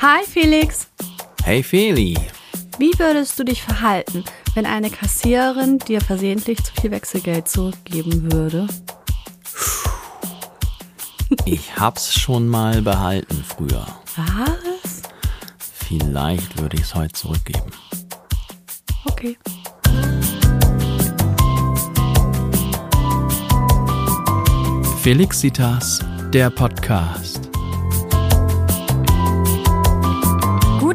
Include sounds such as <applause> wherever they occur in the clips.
Hi Felix, Hey Feli, wie würdest du dich verhalten, wenn eine Kassiererin dir versehentlich zu viel Wechselgeld zurückgeben würde? ich hab's schon mal behalten früher. Was? Vielleicht würde ich's heute zurückgeben. Okay. Felixitas, der Podcast.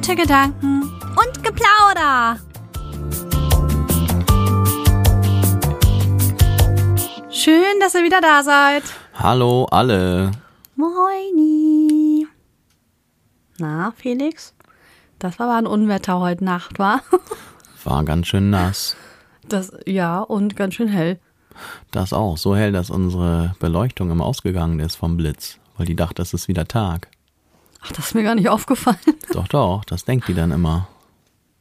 Gute Gedanken und Geplauder. Schön, dass ihr wieder da seid. Hallo alle. Moini. Na, Felix? Das war aber ein Unwetter heute Nacht, war? <laughs> War ganz schön nass. Das, ja, und ganz schön hell. Das auch, so hell, dass unsere Beleuchtung immer ausgegangen ist vom Blitz, weil die dachte, es ist wieder Tag. Ach, das ist mir gar nicht aufgefallen. <laughs> Doch, doch, das denkt die dann immer.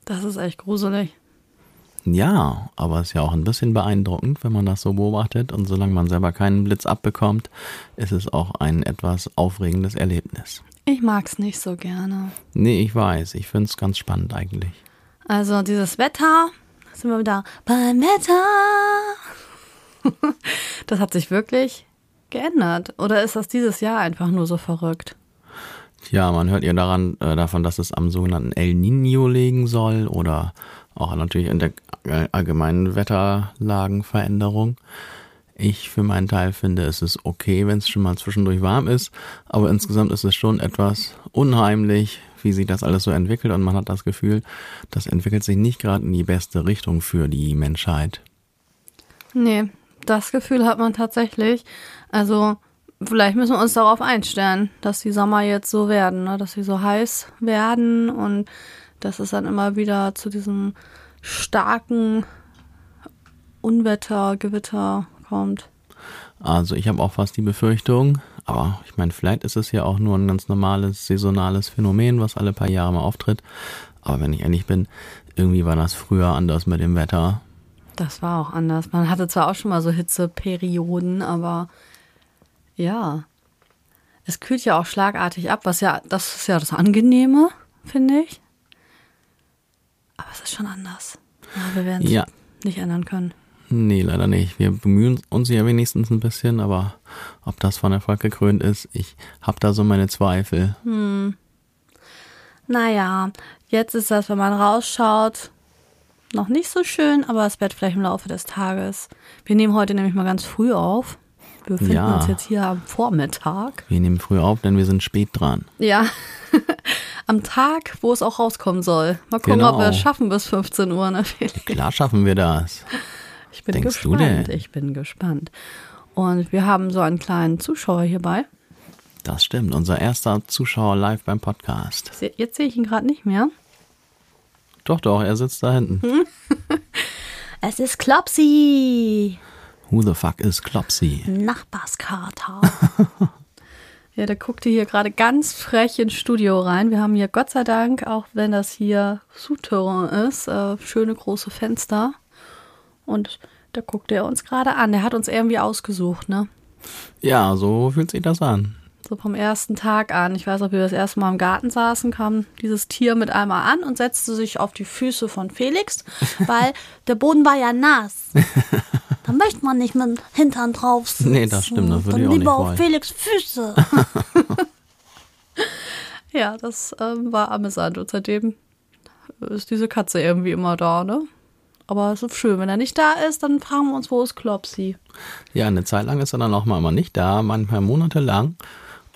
Das ist echt gruselig. Ja, aber es ist ja auch ein bisschen beeindruckend, wenn man das so beobachtet und solange man selber keinen Blitz abbekommt, ist es auch ein etwas aufregendes Erlebnis. Ich mag's nicht so gerne. Nee, ich weiß, ich find's ganz spannend eigentlich. Also dieses Wetter, sind wir wieder beim Wetter. <laughs> Das hat sich wirklich geändert. Oder ist das dieses Jahr einfach nur so verrückt? Ja, man hört ja daran, äh, davon, dass es am sogenannten El Nino liegen soll oder auch natürlich in der allgemeinen Wetterlagenveränderung. Ich für meinen Teil finde, es ist okay, wenn es schon mal zwischendurch warm ist, aber insgesamt ist es schon etwas unheimlich, wie sich das alles so entwickelt und man hat das Gefühl, das entwickelt sich nicht gerade in die beste Richtung für die Menschheit. Nee, das Gefühl hat man tatsächlich. Also vielleicht müssen wir uns darauf einstellen, dass die Sommer jetzt so werden, ne? dass sie so heiß werden und dass es dann immer wieder zu diesem starken Unwetter, Gewitter kommt. Also ich habe auch fast die Befürchtung, aber ich meine, vielleicht ist es ja auch nur ein ganz normales saisonales Phänomen, was alle paar Jahre mal auftritt. Aber wenn ich ehrlich bin, irgendwie war das früher anders mit dem Wetter. Das war auch anders. Man hatte zwar auch schon mal so Hitzeperioden, aber ja. Es kühlt ja auch schlagartig ab, was ja, das ist ja das Angenehme, finde ich. Aber es ist schon anders. Ja, wir werden es Ja. nicht ändern können. Nee, leider nicht. Wir bemühen uns ja wenigstens ein bisschen, aber ob das von Erfolg gekrönt ist, ich habe da so meine Zweifel. Naja, jetzt ist das, wenn man rausschaut, noch nicht so schön, aber es wird vielleicht im Laufe des Tages. Wir nehmen heute nämlich mal ganz früh auf. Wir befinden Ja. uns jetzt hier am Vormittag. Wir nehmen früh auf, denn wir sind spät dran. Ja, <laughs> am Tag, wo es auch rauskommen soll. Mal gucken, Genau. ob wir es schaffen bis 15 Uhr. Ne, Felix? <laughs> Klar schaffen wir das. Ich bin Denkst du gespannt. denn? Ich bin gespannt. Und wir haben so einen kleinen Zuschauer hierbei. Das stimmt. Unser erster Zuschauer live beim Podcast. Jetzt sehe ich ihn gerade nicht mehr. Doch, doch, er sitzt da hinten. <laughs> Es ist Klopsi, Who the fuck is Klopsy? Nachbarskater. <laughs> ja, der guckte hier gerade ganz frech ins Studio rein. Wir haben hier Gott sei Dank, auch wenn das hier Souterrain ist, äh, schöne große Fenster. Und da guckte er uns gerade an. Der hat uns irgendwie ausgesucht, ne? Ja, so fühlt sich das an. So vom ersten Tag an. Ich weiß, ob wir das erste Mal im Garten saßen, kam dieses Tier mit einmal an und setzte sich auf die Füße von Felix, <laughs> weil der Boden war ja nass. <laughs> Da möchte man nicht mit dem Hintern drauf sitzen. <laughs> Nee, das stimmt, das würde Dann ich auch lieber nicht auf. Felix Füße. <laughs> ja, das ähm, war amüsant und seitdem ist diese Katze irgendwie immer da, ne? Aber es ist schön, wenn er nicht da ist, dann fragen wir uns, wo ist Klopsi? Ja, eine Zeit lang ist er dann auch mal immer nicht da, manchmal monatelang.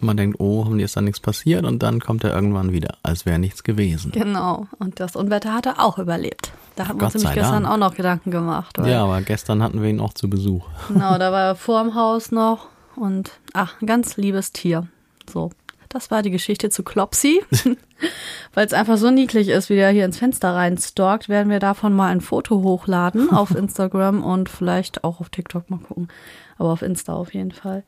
Und man denkt, oh, hoffentlich ist da nichts passiert und dann kommt er irgendwann wieder, als wäre nichts gewesen. Genau. Und das Unwetter hat er auch überlebt. Da haben wir uns nämlich gestern Dank. auch noch Gedanken gemacht. Ja, aber gestern hatten wir ihn auch zu Besuch. Genau, <laughs> da war er vor dem Haus noch und ach, ein ganz liebes Tier. So. Das war die Geschichte zu Klopsi. <laughs> Weil es einfach so niedlich ist, wie der hier ins Fenster reinstalkt, werden wir davon mal ein Foto hochladen <laughs> auf Instagram und vielleicht auch auf TikTok mal gucken. Aber auf Insta auf jeden Fall.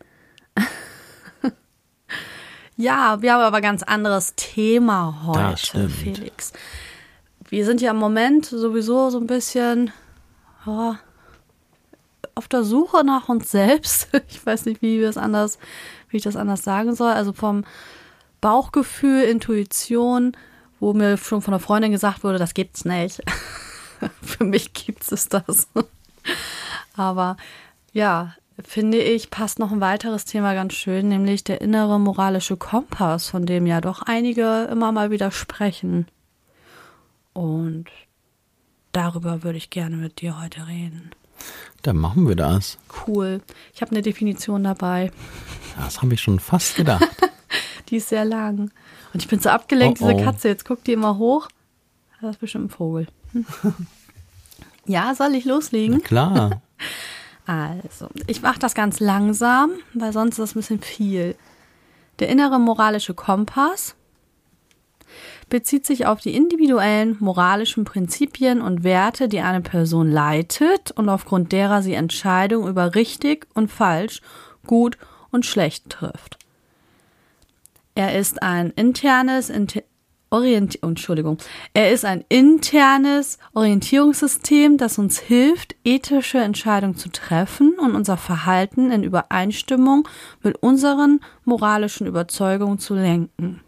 Ja, wir haben aber ganz anderes Thema heute. Felix. Wir sind ja im Moment sowieso so ein bisschen ja, auf der Suche nach uns selbst. <laughs> Ich weiß nicht, wie wir es anders, wie ich das anders sagen soll. Also vom Bauchgefühl, Intuition, wo mir schon von einer Freundin gesagt wurde, das gibt's nicht. <laughs> Für mich gibt es das. <laughs> Aber ja, finde ich, passt noch ein weiteres Thema ganz schön, nämlich der innere moralische Kompass, von dem ja doch einige immer mal wieder sprechen. Und darüber würde ich gerne mit dir heute reden. Dann machen wir das. Cool. Ich habe eine Definition dabei. Das habe ich schon fast gedacht. <laughs> die ist sehr lang. Und ich bin so abgelenkt, oh, oh. diese Katze. Jetzt guckt die immer hoch. Das ist bestimmt ein Vogel. Hm. <laughs> ja, soll ich loslegen? Na klar. Also, ich mache das ganz langsam, weil sonst ist das ein bisschen viel. Der innere moralische Kompass bezieht sich auf die individuellen moralischen Prinzipien und Werte, die eine Person leitet und aufgrund derer sie Entscheidungen über richtig und falsch, gut und schlecht trifft. Er ist ein internes Orient Entschuldigung. Er ist ein internes Orientierungssystem, das uns hilft, ethische Entscheidungen zu treffen und unser Verhalten in Übereinstimmung mit unseren moralischen Überzeugungen zu lenken.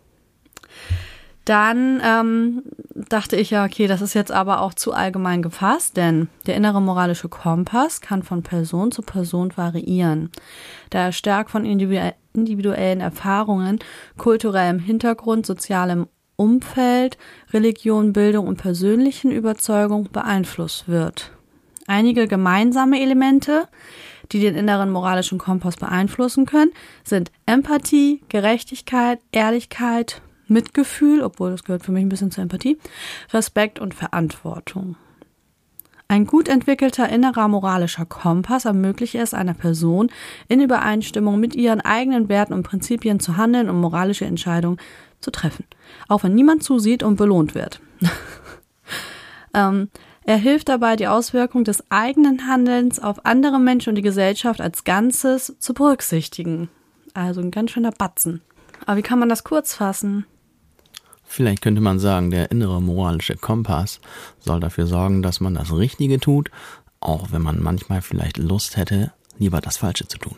Dann ähm, dachte ich ja, okay, das ist jetzt aber auch zu allgemein gefasst, denn der innere moralische Kompass kann von Person zu Person variieren, da er stark von individuellen Erfahrungen, kulturellem Hintergrund, sozialem Umfeld, Religion, Bildung und persönlichen Überzeugung beeinflusst wird. Einige gemeinsame Elemente, die den inneren moralischen Kompass beeinflussen können, sind Empathie, Gerechtigkeit, Ehrlichkeit, Mitgefühl, obwohl das gehört für mich ein bisschen zur Empathie, Respekt und Verantwortung. Ein gut entwickelter innerer moralischer Kompass ermöglicht es einer Person, in Übereinstimmung mit ihren eigenen Werten und Prinzipien zu handeln und moralische Entscheidungen zu treffen, auch wenn niemand zusieht und belohnt wird. <laughs> ähm, er hilft dabei, die Auswirkungen des eigenen Handelns auf andere Menschen und die Gesellschaft als Ganzes zu berücksichtigen. Also ein ganz schöner Batzen. Aber wie kann man das kurz fassen? Vielleicht könnte man sagen, der innere moralische Kompass soll dafür sorgen, dass man das Richtige tut, auch wenn man manchmal vielleicht Lust hätte, lieber das Falsche zu tun.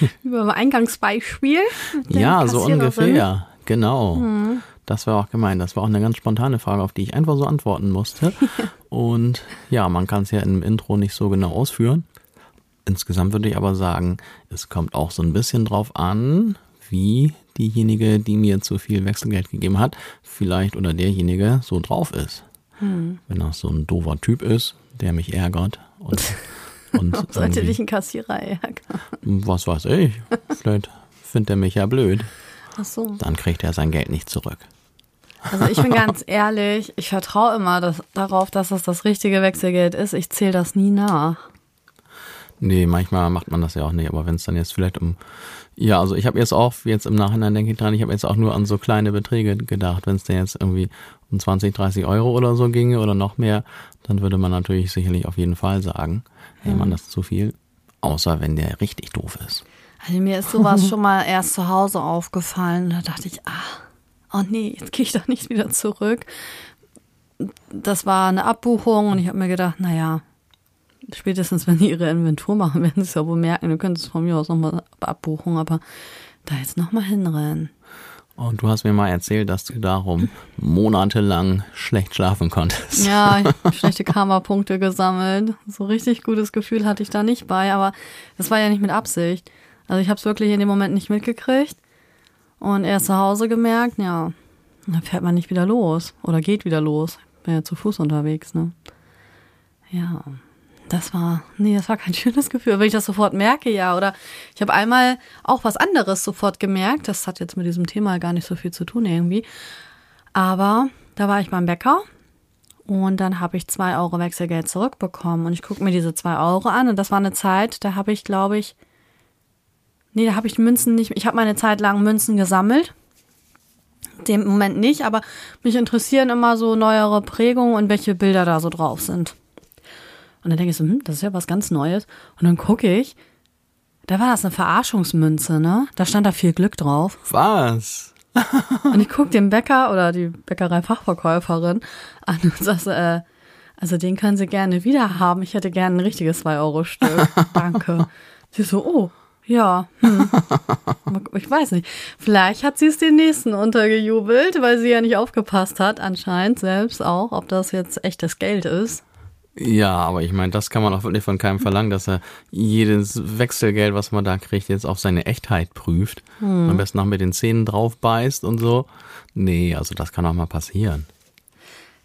<laughs> Über ein Eingangsbeispiel. Ja, so ungefähr. Genau. Mhm. Das war auch gemeint. Das war auch eine ganz spontane Frage, auf die ich einfach so antworten musste. <laughs> Und ja, man kann es ja im Intro nicht so genau ausführen. Insgesamt würde ich aber sagen, es kommt auch so ein bisschen drauf an, wie diejenige, die mir zu viel Wechselgeld gegeben hat, vielleicht oder derjenige so drauf ist. Hm. Wenn das so ein doofer Typ ist, der mich ärgert und, <laughs> und <laughs> sollte dich ein Kassierer ärgern. Was weiß ich. Vielleicht findet er mich ja blöd. Ach so. Dann kriegt er sein Geld nicht zurück. Also ich bin ganz <laughs> ehrlich, ich vertraue immer das, darauf, dass das das richtige Wechselgeld ist. Ich zähle das nie nach. Nee, manchmal macht man das ja auch nicht, aber wenn es dann jetzt vielleicht um ja, also ich habe jetzt auch, jetzt im Nachhinein denke ich dran, ich habe jetzt auch nur an so kleine Beträge gedacht. Wenn es denn jetzt irgendwie um 20, 30 Euro oder so ginge oder noch mehr, dann würde man natürlich sicherlich auf jeden Fall sagen, hey man, das ist zu viel. Außer wenn der richtig doof ist. Also mir ist sowas <laughs> schon mal erst zu Hause aufgefallen. Da dachte ich, ah, oh nee, jetzt gehe ich doch nicht wieder zurück. Das war eine Abbuchung und ich habe mir gedacht, naja, spätestens wenn die ihre Inventur machen, <laughs> werden sie es ja wohl merken. Du könntest von mir aus nochmal abbuchen, aber da jetzt nochmal hinrennen. Und du hast mir mal erzählt, dass du darum monatelang schlecht schlafen konntest. Ja, ich <laughs> habe schlechte Karma-Punkte gesammelt. So richtig gutes Gefühl hatte ich da nicht bei, aber das war ja nicht mit Absicht. Also ich habe es wirklich in dem Moment nicht mitgekriegt und erst zu Hause gemerkt, ja, dann fährt man nicht wieder los oder geht wieder los. Bin ja zu Fuß unterwegs, ne? Ja das war, nee, das war kein <laughs> schönes Gefühl, wenn ich das sofort merke, ja. Oder ich habe einmal auch was anderes sofort gemerkt. Das hat jetzt mit diesem Thema gar nicht so viel zu tun irgendwie. Aber da war ich beim Bäcker und dann habe ich zwei Euro Wechselgeld zurückbekommen. Und ich gucke mir diese zwei Euro an. Und das war eine Zeit, da habe ich, glaube ich, nee, da habe ich Münzen nicht, ich habe meine Zeit lang Münzen gesammelt. Dem Moment nicht, aber mich interessieren immer so neuere Prägungen und welche Bilder da so drauf sind. Und dann denke ich so, hm, das ist ja was ganz Neues. Und dann gucke ich, da war das eine Verarschungsmünze, ne? Da stand da viel Glück drauf. Was? <laughs> und ich gucke den Bäcker oder die Bäckerei-Fachverkäuferin an und sage, äh, also den können Sie gerne wieder haben. Ich hätte gerne ein richtiges 2-Euro-Stück. <laughs> Danke. Sie so, oh, Ja, hm. ich weiß nicht. Vielleicht hat sie es den nächsten untergejubelt, weil sie ja nicht aufgepasst hat, anscheinend selbst auch, ob das jetzt echtes Geld ist. Ja, aber ich meine, das kann man auch wirklich von keinem verlangen, dass er jedes Wechselgeld, was man da kriegt, jetzt auf seine Echtheit prüft. Hm. Am besten noch mit den Zähnen drauf beißt und so. Nee, also das kann auch mal passieren.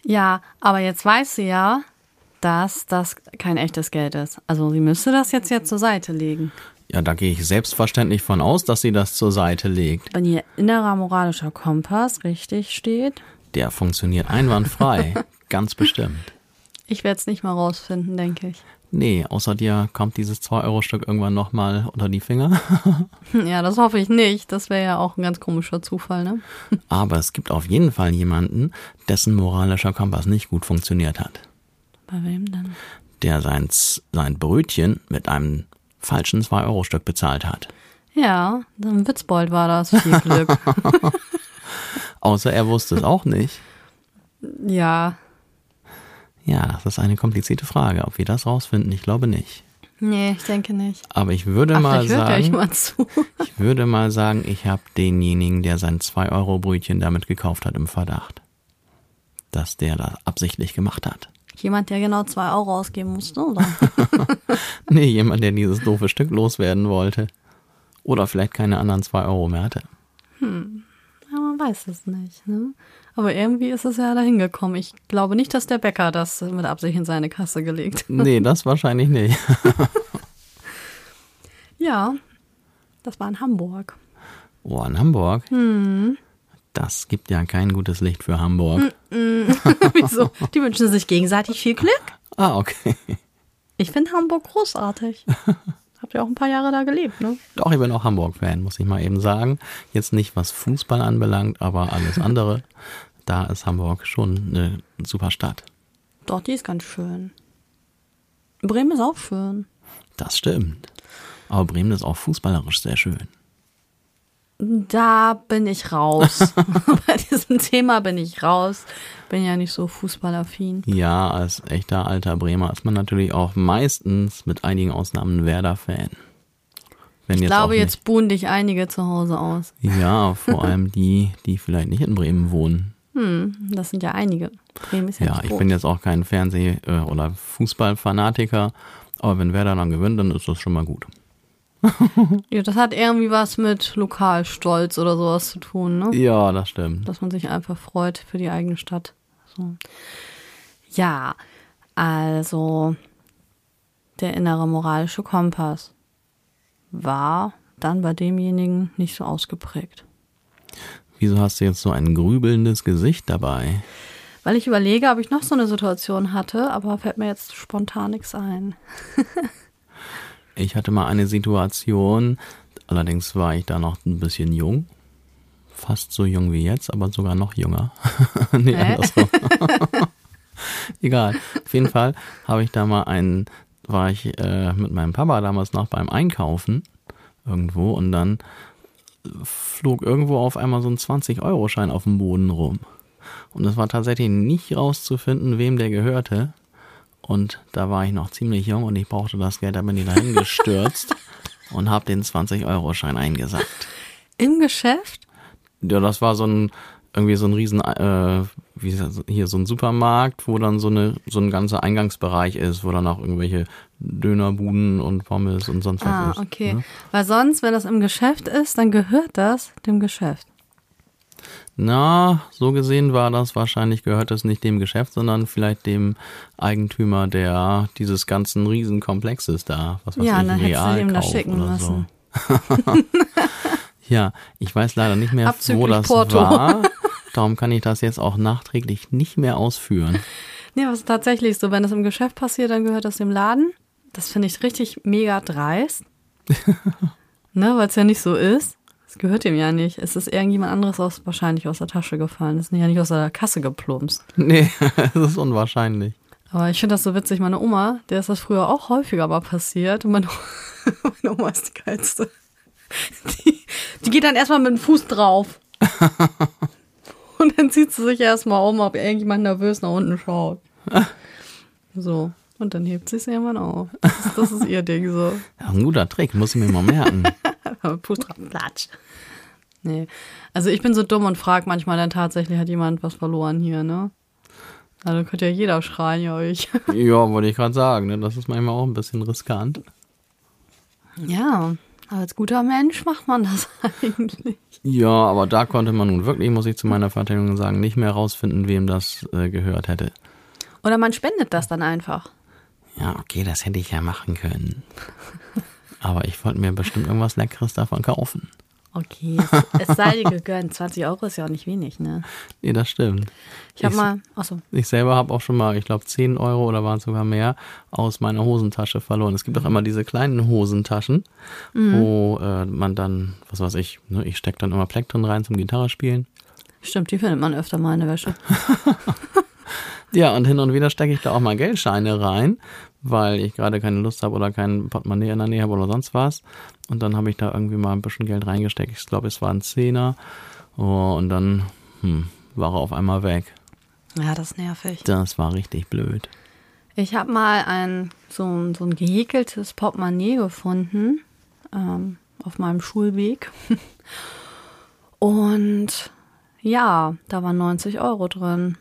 Ja, aber jetzt weiß sie ja, dass das kein echtes Geld ist. Also sie müsste das jetzt ja zur Seite legen. Ja, da gehe ich selbstverständlich von aus, dass sie das zur Seite legt. Wenn ihr innerer moralischer Kompass richtig steht. Der funktioniert einwandfrei. <laughs> ganz bestimmt. Ich werde es nicht mal rausfinden, denke ich. Nee, außer dir kommt dieses 2-Euro-Stück irgendwann nochmal unter die Finger. <laughs> ja, das hoffe ich nicht. Das wäre ja auch ein ganz komischer Zufall, ne? Aber es gibt auf jeden Fall jemanden, dessen moralischer Kompass nicht gut funktioniert hat. Bei wem denn? Der sein, sein Brötchen mit einem falschen 2-Euro-Stück bezahlt hat. Ja, ein Witzbold war das. Viel Glück. <laughs> Außer er wusste es auch nicht. Ja. Ja, das ist eine komplizierte Frage. Ob wir das rausfinden, ich glaube nicht. Nee, ich denke nicht. Aber ich würde Ach, mal sagen, mal <laughs> ich würde mal sagen, ich habe denjenigen, der sein 2-Euro-Brötchen damit gekauft hat, im Verdacht. Dass der das absichtlich gemacht hat. Jemand, der genau zwei Euro ausgeben musste, oder? <laughs> nee, jemand, der dieses doofe Stück loswerden wollte. Oder vielleicht keine anderen zwei Euro mehr hatte. Hm. Ja, man weiß es nicht, ne? Aber irgendwie ist es ja dahin gekommen. Ich glaube nicht, dass der Bäcker das mit Absicht in seine Kasse gelegt hat. Nee, das wahrscheinlich nicht. <laughs> ja, das war in Hamburg. Oh, in Hamburg? Hm. Das gibt ja kein gutes Licht für Hamburg. <laughs> Wieso? Die wünschen sich gegenseitig viel Glück. Ah, okay. Ich finde Hamburg großartig. <laughs> Habt ihr auch ein paar Jahre da gelebt, ne? Doch, ich bin auch Hamburg-Fan, muss ich mal eben sagen. Jetzt nicht, was Fußball anbelangt, aber alles andere. da ist Hamburg schon eine super Stadt. Doch, die ist ganz schön. Bremen ist auch schön. Das stimmt. Aber Bremen ist auch fußballerisch sehr schön. Da bin ich raus. <laughs> Bei diesem Thema bin ich raus. Bin ja nicht so fußballaffin. Ja, als echter alter Bremer ist man natürlich auch meistens mit einigen Ausnahmen Werder-Fan. ich jetzt glaube, jetzt buhen dich einige zu Hause aus. Ja, <laughs> vor allem die, die vielleicht nicht in Bremen wohnen. Hm, das sind ja einige. Bremen ist ja, ja ich bin jetzt auch kein Fernseh- äh, oder Fußballfanatiker, aber wenn Werder dann gewinnt, dann ist das schon mal gut. Ja, das hat irgendwie was mit Lokalstolz oder sowas zu tun, ne? Ja, das stimmt. Dass man sich einfach freut für die eigene Stadt. So. Ja, also der innere moralische Kompass war dann bei demjenigen nicht so ausgeprägt. Wieso hast du jetzt so ein grübelndes Gesicht dabei? Weil ich überlege, ob ich noch so eine Situation hatte, aber fällt mir jetzt spontan nichts ein. <laughs> Ich hatte mal eine Situation, allerdings war ich da noch ein bisschen jung. Fast so jung wie jetzt, aber sogar noch jünger. <laughs> nee, äh? andersrum. <laughs> Egal. Auf jeden Fall habe ich da mal einen, war ich äh, mit meinem Papa damals noch beim Einkaufen irgendwo und dann flog irgendwo auf einmal so ein 20-Euro-Schein auf dem Boden rum. Und es war tatsächlich nicht rauszufinden, wem der gehörte. Und da war ich noch ziemlich jung und ich brauchte das Geld, da bin ich dahin gestürzt <laughs> und habe den 20-Euro-Schein eingesackt. Im Geschäft? Ja, das war so ein, irgendwie so ein riesen, äh, wie ist das, hier so ein Supermarkt, wo dann so eine, so ein ganzer Eingangsbereich ist, wo dann auch irgendwelche Dönerbuden und Pommes und sonst was ah, ist. Ah, okay. Ne? Weil sonst, wenn das im Geschäft ist, dann gehört das dem Geschäft. Na, so gesehen war das wahrscheinlich, gehört es nicht dem Geschäft, sondern vielleicht dem Eigentümer der dieses ganzen Riesenkomplexes da, was weiß ja, ich, dann ihm das schicken lassen. so. <laughs> ja, ich weiß leider nicht mehr, Abzüglich wo das Porto. war. Darum kann ich das jetzt auch nachträglich nicht mehr ausführen. <laughs> Nee, was ist tatsächlich so, wenn das im Geschäft passiert, dann gehört das dem Laden. Das finde ich richtig mega dreist. <laughs> ne, weil es ja nicht so ist. Es gehört ihm ja nicht. Es ist irgendjemand anderes aus, wahrscheinlich aus der Tasche gefallen. Es ist ja nicht aus der Kasse geplumpst. Nee, <laughs> das ist unwahrscheinlich. Aber ich finde das so witzig. Meine Oma, der ist das früher auch häufiger mal passiert. Und meine, <laughs> meine Oma ist die geilste. Die, die geht dann erstmal mit dem Fuß drauf. <laughs> Und dann zieht sie sich erstmal um, ob irgendjemand nervös nach unten schaut. So. Und dann hebt sie es irgendwann auf. Das ist, das ist ihr Ding so. Ja, ein guter Trick, muss ich mir mal merken. <laughs> Putra, platsch. Nee. Also ich bin so dumm und frage manchmal dann tatsächlich, hat jemand was verloren hier, ne? Also könnt ja jeder schreien, ja euch. <laughs> ja, wollte ich gerade sagen, ne? das ist manchmal auch ein bisschen riskant. Ja, als guter Mensch macht man das <laughs> eigentlich. Ja, aber da konnte man nun wirklich, muss ich zu meiner Verteidigung sagen, nicht mehr rausfinden, wem das äh, gehört hätte. Oder man spendet das dann einfach. Ja, okay, das hätte ich ja machen können. Aber ich wollte mir bestimmt irgendwas Leckeres davon kaufen. Okay, es, es sei dir gegönnt. 20 Euro ist ja auch nicht wenig, ne? Nee, das stimmt. Ich habe mal, achso. Ich selber habe auch schon mal, ich glaube, 10 Euro oder waren es sogar mehr aus meiner Hosentasche verloren. Es gibt auch immer diese kleinen Hosentaschen, mhm. wo äh, man dann, was weiß ich, ne, ich stecke dann immer Plektren rein zum Gitarre spielen. Stimmt, die findet man öfter mal in der Wäsche. <laughs> ja, und hin und wieder stecke ich da auch mal Geldscheine rein, weil ich gerade keine Lust habe oder kein Portemonnaie in der Nähe habe oder sonst was. Und dann habe ich da irgendwie mal ein bisschen Geld reingesteckt. Ich glaube, es waren Zehner. Oh, und dann hm, war er auf einmal weg. Ja, das ist nervig. Das war richtig blöd. Ich habe mal ein so, so ein gehäkeltes Portemonnaie gefunden ähm, auf meinem Schulweg. <laughs> Und ja, da waren 90 Euro drin.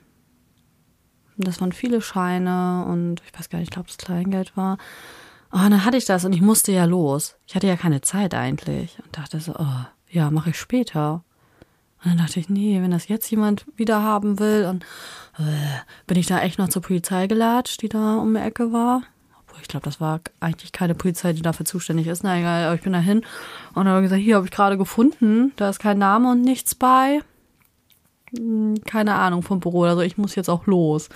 Das waren viele Scheine und ich weiß gar nicht, ich glaube, das Kleingeld war. Oh, und dann hatte ich das und ich musste ja los. Ich hatte ja keine Zeit eigentlich und dachte so, oh, ja, mache ich später. Und dann dachte ich, nee, wenn das jetzt jemand wieder haben will, und äh, bin ich da echt noch zur Polizei gelatscht, die da um die Ecke war. Obwohl, ich glaube, das war eigentlich keine Polizei, die dafür zuständig ist. Na egal, aber ich bin da hin und habe gesagt, hier habe ich gerade gefunden, da ist kein Name und nichts bei. Hm, keine Ahnung vom Büro, also ich muss jetzt auch los.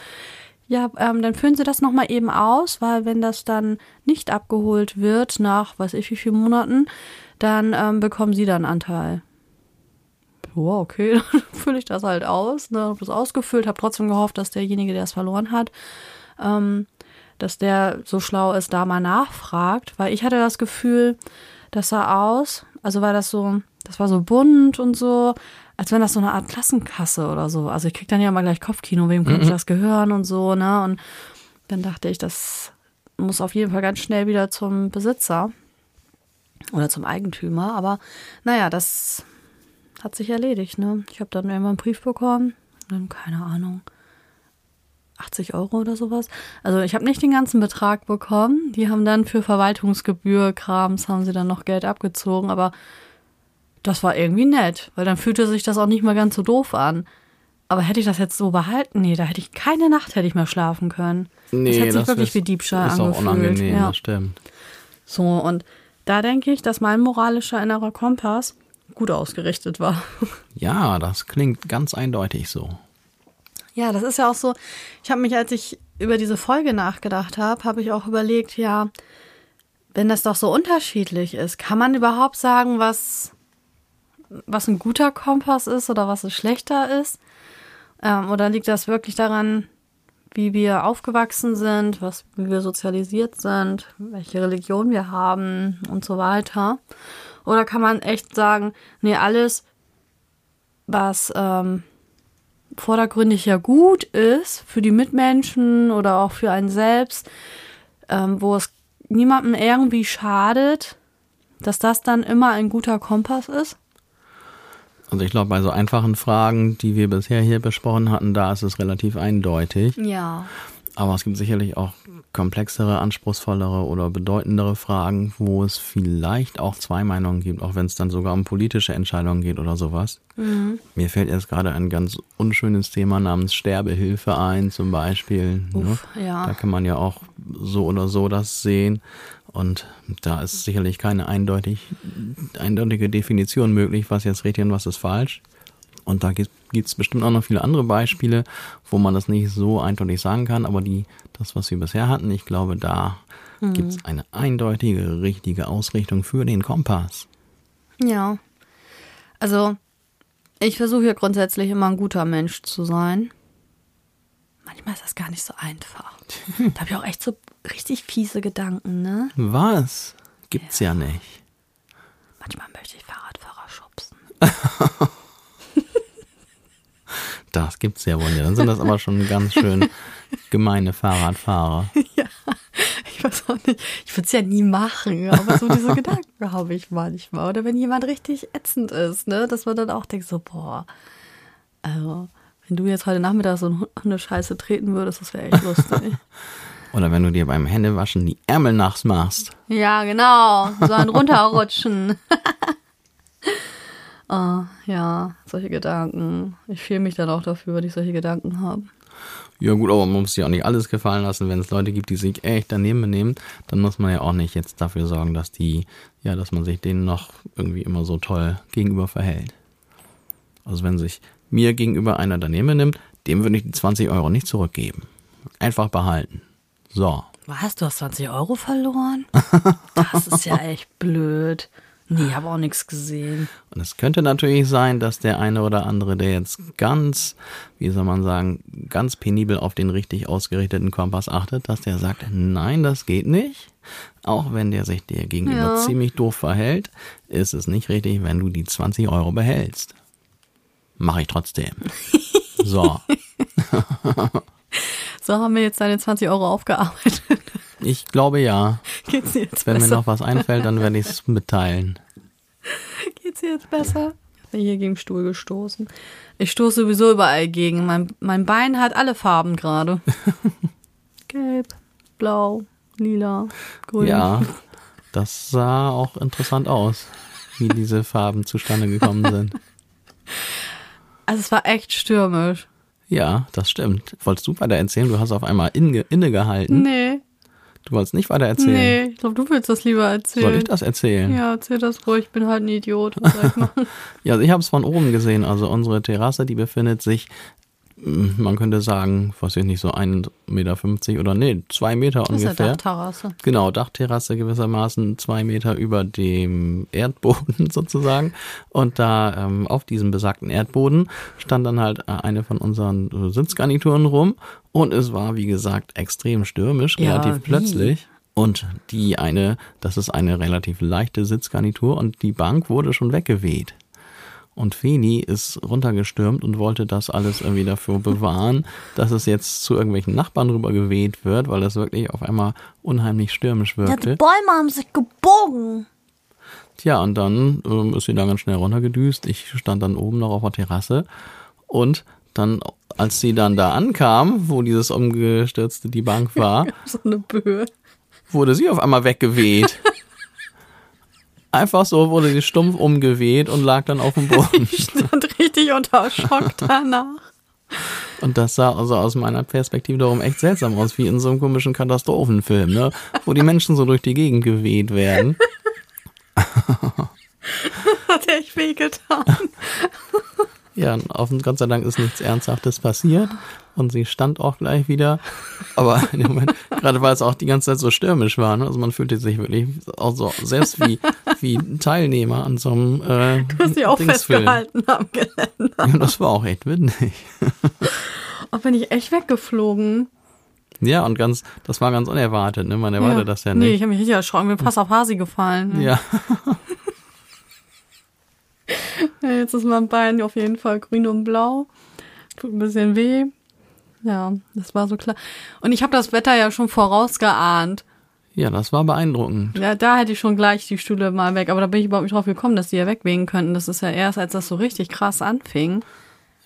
Ja, ähm, dann füllen Sie das nochmal eben aus, weil wenn das dann nicht abgeholt wird nach weiß ich wie vielen Monaten, dann ähm, bekommen Sie dann Anteil. Ja, okay, <laughs> dann fülle ich das halt aus, ne, habe das ausgefüllt, habe trotzdem gehofft, dass derjenige, der es verloren hat, ähm, dass der so schlau ist, da mal nachfragt, weil ich hatte das Gefühl, das sah aus, also war das so, das war so bunt und so, als wenn das so eine Art Klassenkasse oder so. Also ich krieg dann ja mal gleich Kopfkino, wem könnte mhm. das gehören und so, ne? Und dann dachte ich, das muss auf jeden Fall ganz schnell wieder zum Besitzer oder zum Eigentümer. Aber naja, das hat sich erledigt, ne? Ich habe dann irgendwann einen Brief bekommen, dann keine Ahnung. 80 Euro oder sowas. Also ich habe nicht den ganzen Betrag bekommen. Die haben dann für Verwaltungsgebühr, Krams, haben sie dann noch Geld abgezogen, aber das war irgendwie nett, weil dann fühlte sich das auch nicht mehr ganz so doof an. Aber hätte ich das jetzt so behalten, nee, da hätte ich keine Nacht hätte ich mehr schlafen können. Nee, das hat sich das wirklich ist, wie Diebstahl ist angefühlt. Auch unangenehm, ja. das stimmt. So, und da denke ich, dass mein moralischer innerer Kompass gut ausgerichtet war. <laughs> Ja, das klingt ganz eindeutig so. Ja, das ist ja auch so. Ich habe mich, als ich über diese Folge nachgedacht habe, habe ich auch überlegt, ja, wenn das doch so unterschiedlich ist, kann man überhaupt sagen, was was ein guter Kompass ist oder was ein schlechter ist? Ähm, oder liegt das wirklich daran, wie wir aufgewachsen sind, was, wie wir sozialisiert sind, welche Religion wir haben und so weiter? Oder kann man echt sagen, nee, alles, was ähm, vordergründig ja gut ist für die Mitmenschen oder auch für einen selbst, ähm, wo es niemandem irgendwie schadet, dass das dann immer ein guter Kompass ist? Also ich glaube, bei so einfachen Fragen, die wir bisher hier besprochen hatten, da ist es relativ eindeutig. Ja. Aber es gibt sicherlich auch komplexere, anspruchsvollere oder bedeutendere Fragen, wo es vielleicht auch zwei Meinungen gibt, auch wenn es dann sogar um politische Entscheidungen geht oder sowas. Mhm. Mir fällt jetzt gerade ein ganz unschönes Thema namens Sterbehilfe ein, zum Beispiel. Ne? Uff, ne? ja. Da kann man ja auch so oder so das sehen. Und da ist sicherlich keine eindeutig, eindeutige Definition möglich, was jetzt richtig und was ist falsch. Und da gibt es bestimmt auch noch viele andere Beispiele, wo man das nicht so eindeutig sagen kann, aber die, das, was wir bisher hatten, ich glaube, da mhm. gibt es eine eindeutige, richtige Ausrichtung für den Kompass. Ja. Also, ich versuche ja grundsätzlich immer ein guter Mensch zu sein. Manchmal ist das gar nicht so einfach. <laughs> da habe ich auch echt so richtig fiese Gedanken, ne? Was? Gibt's ja, ja nicht. Manchmal möchte ich Fahrradfahrer schubsen. <laughs> das gibt's ja wohl nicht. Dann sind das aber schon ganz schön <laughs> gemeine Fahrradfahrer. Ja. weiß auch nicht. Ich würde es ja nie machen, aber so diese <laughs> Gedanken habe ich manchmal. Oder wenn jemand richtig ätzend ist, ne, dass man dann auch denkt so, boah, also wenn du jetzt heute Nachmittag so eine Scheiße treten würdest, das wäre echt lustig. Oder wenn du dir beim Händewaschen die Ärmel nachts machst. Ja, genau. So ein runterrutschen. oh, <laughs> ja, solche Gedanken. Ich schäme mich dann auch dafür, wenn ich solche Gedanken habe. Ja gut, aber man muss sich auch nicht alles gefallen lassen. Wenn es Leute gibt, die sich echt daneben benehmen, dann muss man ja auch nicht jetzt dafür sorgen, dass die, ja, dass man sich denen noch irgendwie immer so toll gegenüber verhält. Also wenn sich mir gegenüber einer daneben nimmt, dem würde ich die 20 Euro nicht zurückgeben. Einfach behalten. So. Was? Du hast 20 Euro verloren? Das ist ja <laughs> echt blöd. Nee, habe auch nichts gesehen. Und es könnte natürlich sein, dass der eine oder andere, der jetzt ganz, wie soll man sagen, ganz penibel auf den richtig ausgerichteten Kompass achtet, dass der sagt, nein, das geht nicht. Auch wenn der sich dir gegenüber ja. ziemlich doof verhält, ist es nicht richtig, wenn du die 20 Euro behältst. Mache ich trotzdem. <laughs> So. <laughs> so haben wir jetzt deine 20 Euro aufgearbeitet. <laughs> Ich glaube ja. Geht's dir jetzt Wenn besser? mir noch was einfällt, dann werde ich es mitteilen. Geht's dir jetzt besser? Ich bin hier gegen den Stuhl gestoßen. Ich stoße sowieso überall gegen. Mein, mein Bein hat alle Farben gerade. <laughs> Gelb, blau, lila, grün. Ja, das sah auch interessant aus, wie diese Farben zustande gekommen sind. <laughs> Also es war echt stürmisch. Ja, das stimmt. Wolltest du weiter erzählen? Du hast auf einmal inne, innegehalten. Nee. Du wolltest nicht weiter erzählen. Nee, ich glaube, du willst das lieber erzählen. Soll ich das erzählen? Ja, erzähl das ruhig. Ich bin halt ein Idiot. Was soll ich <laughs> machen? ja, also ich habe es von oben gesehen. Also unsere Terrasse, die befindet sich, man könnte sagen, was ich nicht, so 1,50 Meter oder nee, zwei Meter das ungefähr. ist ja Dachterrasse. Genau, Dachterrasse gewissermaßen zwei Meter über dem Erdboden <laughs> sozusagen. Und da ähm, auf diesem besagten Erdboden stand dann halt äh, eine von unseren Sitzgarnituren rum. Und es war, wie gesagt, extrem stürmisch, Ja, relativ wie? plötzlich. Und die eine, das ist eine relativ leichte Sitzgarnitur und die Bank wurde schon weggeweht. Und Feni ist runtergestürmt und wollte das alles irgendwie dafür bewahren, dass es jetzt zu irgendwelchen Nachbarn rüber geweht wird, weil das wirklich auf einmal unheimlich stürmisch Ja, die wirkte. Bäume haben sich gebogen. Tja, und dann ähm, ist sie da ganz schnell runtergedüst. Ich stand dann oben noch auf der Terrasse und dann, als sie dann da ankam, wo dieses umgestürzte die Bank war, <laughs> So eine Böe. wurde sie auf einmal weggeweht. <laughs> Einfach so wurde sie stumpf umgeweht und lag dann auf dem Boden. <laughs> Ich stand richtig unter Schock danach. Und das sah also aus meiner Perspektive darum echt seltsam aus, wie in so einem komischen Katastrophenfilm, ne? Wo die Menschen so durch die Gegend geweht werden. <laughs> Hat echt wehgetan. Ja, und auf, Gott sei Dank ist nichts Ernsthaftes passiert. Und sie stand auch gleich wieder. Aber <laughs> in dem Moment, gerade weil es auch die ganze Zeit so stürmisch war, ne? also man fühlte sich wirklich auch so selbst wie, wie Teilnehmer an so einem äh, Du hast dich auch Dingsfilm. festgehalten am Geländer. Ja, das war auch echt windig. Auch <laughs> bin ich echt weggeflogen. Ja, und ganz, das war ganz unerwartet, ne? Man erwartet das ja Nee, nicht. ich habe mich richtig erschrocken. Mir fast auf Hasi gefallen. ja. <laughs> Ja, Jetzt ist mein Bein auf jeden Fall grün und blau. Tut ein bisschen weh. Ja, das war so klar. Und ich habe das Wetter ja schon vorausgeahnt. Ja, das war beeindruckend. Ja, da hätte ich schon gleich die Stühle mal weg. Aber da bin ich überhaupt nicht drauf gekommen, dass die ja wegwehen könnten. Das ist ja erst, als das so richtig krass anfing.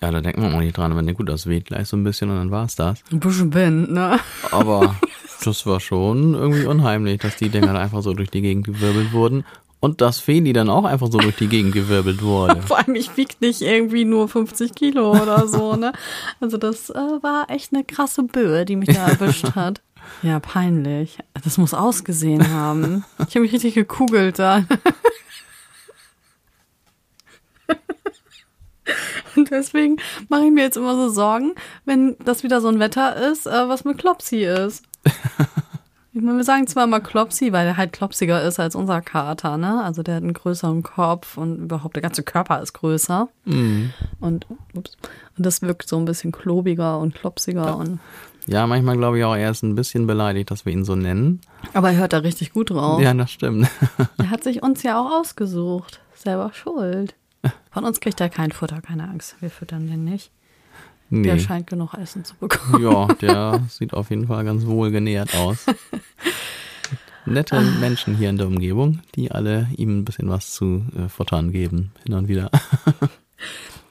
Ja, da denkt man auch nicht dran, wenn gut, das weht gleich so ein bisschen und dann war's das. Ein bisschen Wind, ne? Aber <laughs> das war schon irgendwie unheimlich, dass die Dinger da einfach so durch die Gegend gewirbelt wurden. Und dass Feli dann auch einfach so durch die Gegend gewirbelt wurde. <laughs> Vor allem, ich wieg nicht irgendwie nur 50 Kilo oder so, ne? Also das äh, war echt eine krasse Böe, die mich da erwischt hat. Ja, peinlich. Das muss ausgesehen haben. Ich habe mich richtig gekugelt da. Und deswegen mache ich mir jetzt immer so Sorgen, wenn das wieder so ein Wetter ist, äh, was mit Klopsi ist. <laughs> Ich meine, wir sagen zwar mal Klopsi, weil er halt klopsiger ist als unser Kater, ne? Also der hat einen größeren Kopf und überhaupt der ganze Körper ist größer. Mhm. Und, ups, und das wirkt so ein bisschen klobiger und klopsiger. Und, Ja, manchmal glaube ich auch, er ist ein bisschen beleidigt, dass wir ihn so nennen. aber er hört da richtig gut drauf. Ja, das stimmt. <laughs> Er hat sich uns ja auch ausgesucht. Selber schuld. Von uns kriegt er kein Futter, keine Angst. Wir füttern den nicht. Der Nee. scheint genug Essen zu bekommen. Ja, <laughs> der sieht auf jeden Fall ganz wohl genährt aus. <laughs> nette Ah. Menschen hier in der Umgebung, die alle ihm ein bisschen was zu äh, futtern geben, hin und wieder.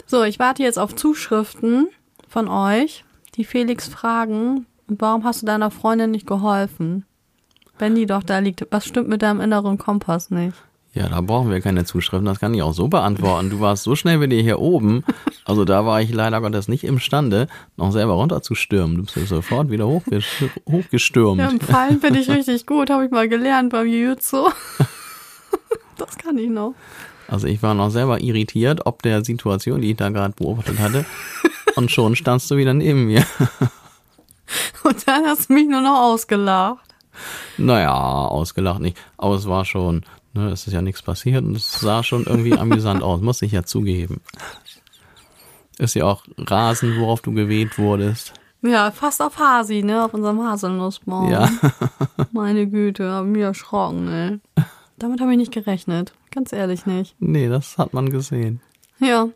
So, ich warte jetzt auf Zuschriften von euch, die Felix fragen, warum hast du deiner Freundin nicht geholfen? Wenn die doch da liegt, was stimmt mit deinem inneren Kompass nicht? Ja, da brauchen wir keine Zuschriften, das kann ich auch so beantworten. Du warst so schnell wie dir hier oben, also da war ich leider Gottes nicht imstande, noch selber runterzustürmen. Du bist ja sofort wieder hochges hochgestürmt. Ja, im Fallen bin ich richtig gut, habe ich mal gelernt beim Jiu-Jitsu. Das kann ich noch. Also ich war noch selber irritiert, ob der Situation, die ich da gerade beobachtet hatte. Und schon standst du wieder neben mir. <laughs> Und dann hast du mich nur noch ausgelacht. Naja, ausgelacht nicht. Aber es war schon, ne, es ist ja nichts passiert und es sah schon irgendwie <laughs> amüsant aus, muss ich ja zugeben. Ist ja auch Rasen, worauf du geweht wurdest. Ja, fast auf Hasi, ne? Auf unserem Haselnussbaum. Ja. <laughs> Meine Güte, hab mich erschrocken, ey. Damit habe ich nicht gerechnet. Ganz ehrlich nicht. Nee, das hat man gesehen. Ja.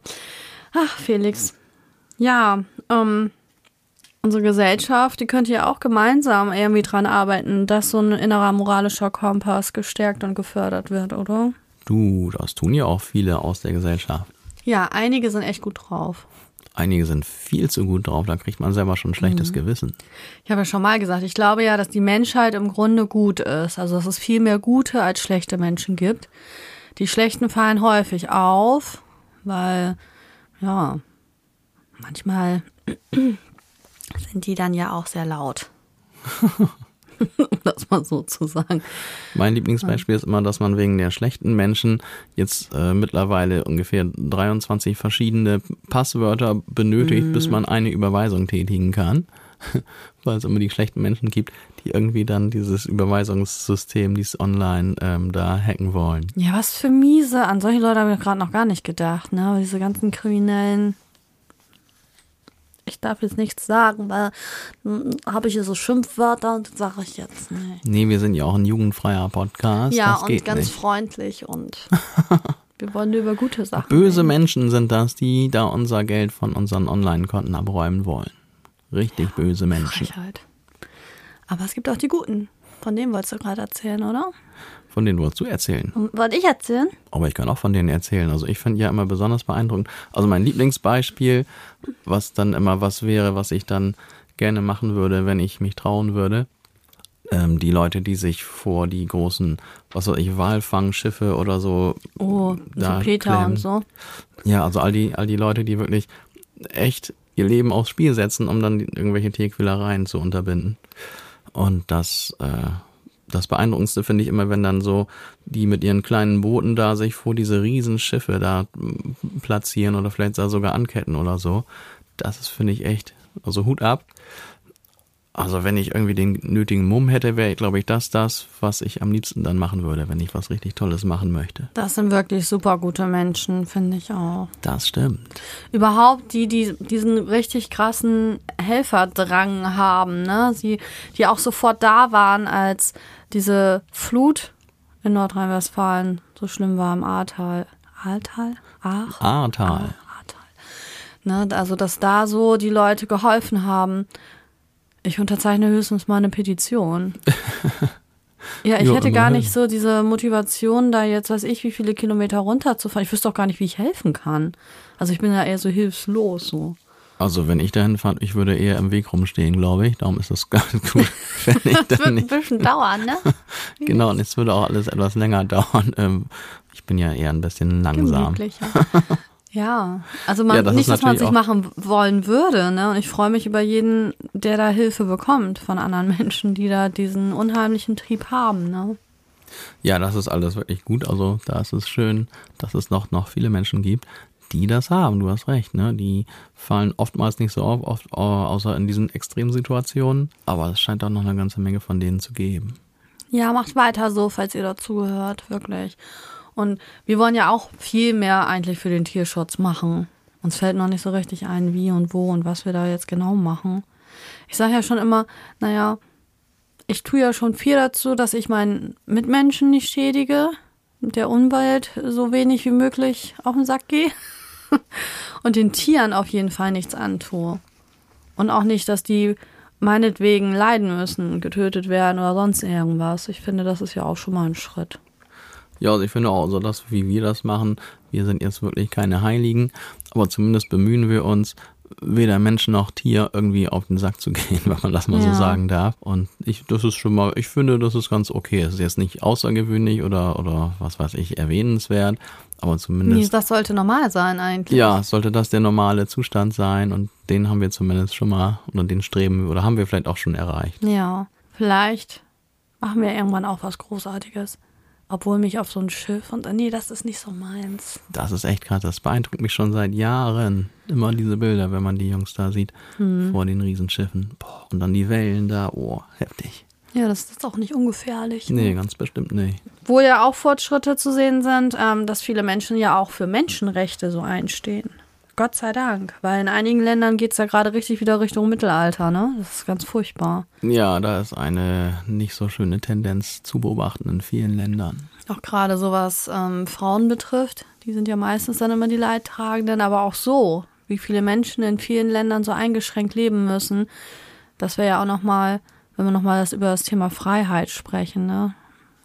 Ach, Felix. Ja, ähm, unsere Gesellschaft, die könnte ja auch gemeinsam irgendwie dran arbeiten, dass so ein innerer moralischer Kompass gestärkt und gefördert wird, oder? Du, das tun ja auch viele aus der Gesellschaft. Ja, einige sind echt gut drauf. Einige sind viel zu gut drauf, da kriegt man selber schon ein schlechtes Gewissen. Ich habe ja schon mal gesagt, ich glaube ja, dass die Menschheit im Grunde gut ist. Also, dass es viel mehr gute als schlechte Menschen gibt. Die schlechten fallen häufig auf, weil, ja, manchmal <clears throat> sind die dann ja auch sehr laut. um <laughs> das mal so zu sagen. Mein Lieblingsbeispiel ist immer, dass man wegen der schlechten Menschen jetzt äh, mittlerweile ungefähr 23 verschiedene Passwörter benötigt, bis man eine Überweisung tätigen kann. <laughs> Weil es immer die schlechten Menschen gibt, die irgendwie dann dieses Überweisungssystem, dieses Online ähm, da hacken wollen. Ja, was für miese. An solche Leute habe ich gerade noch gar nicht gedacht, ne? Aber Diese ganzen Kriminellen. Ich darf jetzt nichts sagen, weil hm, habe ich hier so Schimpfwörter und sage ich jetzt nicht. Nee, wir sind ja auch ein jugendfreier Podcast. Ja, das und geht ganz nicht. freundlich und <laughs> wir wollen nur über gute Sachen. Böse reden. Menschen sind das, die da unser Geld von unseren Online-Konten abräumen wollen. Richtig böse Menschen. Frechheit. Aber es gibt auch die Guten. Von denen wolltest du gerade erzählen, oder? Von denen wolltest du erzählen. Wollte ich erzählen? Aber ich kann auch von denen erzählen. Also ich finde ja immer besonders beeindruckend. Also mein Lieblingsbeispiel, was dann immer was wäre, was ich dann gerne machen würde, wenn ich mich trauen würde. Ähm, die Leute, die sich vor die großen, was weiß ich, Walfangschiffe oder so. Oh, da so Peter klemmen. und so. Ja, also all die, all die Leute, die wirklich echt ihr Leben aufs Spiel setzen, um dann irgendwelche Tierquälereien zu unterbinden. Und das, äh, das Beeindruckendste finde ich immer, wenn dann so die mit ihren kleinen Booten da sich vor diese riesen Schiffe da m, platzieren oder vielleicht da sogar anketten oder so. Das ist, finde ich, echt, also Hut ab. Also wenn ich irgendwie den nötigen Mumm hätte, wäre, glaube ich, das das, was ich am liebsten dann machen würde, wenn ich was richtig Tolles machen möchte. Das sind wirklich super gute Menschen, finde ich auch. Das stimmt. Überhaupt die, die diesen richtig krassen Helferdrang haben, ne? Sie, die auch sofort da waren, als diese Flut in Nordrhein-Westfalen so schlimm war im Ahrtal. Ahrtal? Ach? Ahrtal. Ahrtal. Ne? Also, dass da so die Leute geholfen haben. Ich unterzeichne höchstens mal eine Petition. <laughs> Ja, ich Ja, hätte gar nicht so diese Motivation, da jetzt weiß ich, wie viele Kilometer runterzufahren. Ich wüsste auch gar nicht, wie ich helfen kann. Also ich bin ja eher so hilflos so. Also wenn ich dahin fahre, ich würde eher im Weg rumstehen, glaube ich. Darum ist das <laughs> ganz gut, wenn ich Das wird dann ein bisschen dauern, ne? <laughs> Genau, und es würde auch alles etwas länger dauern. Ähm, ich bin ja eher ein bisschen langsam. Ja, also man, Ja, das nicht, dass man es nicht machen wollen würde, ne? Und ich freue mich über jeden, der da Hilfe bekommt von anderen <laughs> Menschen, die da diesen unheimlichen Trieb haben, ne? Ja, das ist alles wirklich gut. Also da ist es schön, dass es noch, noch viele Menschen gibt, die das haben. Du hast recht, ne? Die fallen oftmals nicht so auf, oft, außer in diesen Extremsituationen. Aber es scheint auch noch eine ganze Menge von denen zu geben. Ja, macht weiter so, falls ihr dazugehört, wirklich. Und wir wollen ja auch viel mehr eigentlich für den Tierschutz machen. Uns fällt noch nicht so richtig ein, wie und wo und was wir da jetzt genau machen. Ich sage ja schon immer, naja, ich tue ja schon viel dazu, dass ich meinen Mitmenschen nicht schädige, der Umwelt so wenig wie möglich auf den Sack gehe <laughs> und den Tieren auf jeden Fall nichts antue. Und auch nicht, dass die meinetwegen leiden müssen, getötet werden oder sonst irgendwas. Ich finde, das ist ja auch schon mal ein Schritt. Ja, also ich finde auch, so dass wie wir das machen, wir sind jetzt wirklich keine Heiligen, aber zumindest bemühen wir uns, weder Mensch noch Tier irgendwie auf den Sack zu <laughs> gehen, wenn man das mal ja. so sagen darf. Und ich, das ist schon mal, ich finde, das ist ganz okay. Es ist jetzt nicht außergewöhnlich oder, oder was weiß ich, erwähnenswert, aber zumindest. Das sollte normal sein eigentlich. Ja, sollte das der normale Zustand sein und den haben wir zumindest schon mal, oder den streben, oder haben wir vielleicht auch schon erreicht. Ja, vielleicht machen wir irgendwann auch was Großartiges. Obwohl mich auf so ein Schiff und nee, das ist nicht so meins. Das ist echt krass. Das beeindruckt mich schon seit Jahren. Immer diese Bilder, wenn man die Jungs da sieht hm. vor den Riesenschiffen. Boah, und dann die Wellen da. Oh, heftig. Ja, das ist auch nicht ungefährlich. Ne? Nee, ganz bestimmt nicht. Wo ja auch Fortschritte zu sehen sind, ähm, dass viele Menschen ja auch für Menschenrechte so einstehen. Gott sei Dank, weil in einigen Ländern geht es ja gerade richtig wieder Richtung Mittelalter, ne? Das ist ganz furchtbar. Ja, da ist eine nicht so schöne Tendenz zu beobachten in vielen Ländern. Auch gerade so was ähm, Frauen betrifft, die sind ja meistens dann immer die Leidtragenden, aber auch so, wie viele Menschen in vielen Ländern so eingeschränkt leben müssen. Das wäre ja auch nochmal, wenn wir nochmal das über das Thema Freiheit sprechen, ne?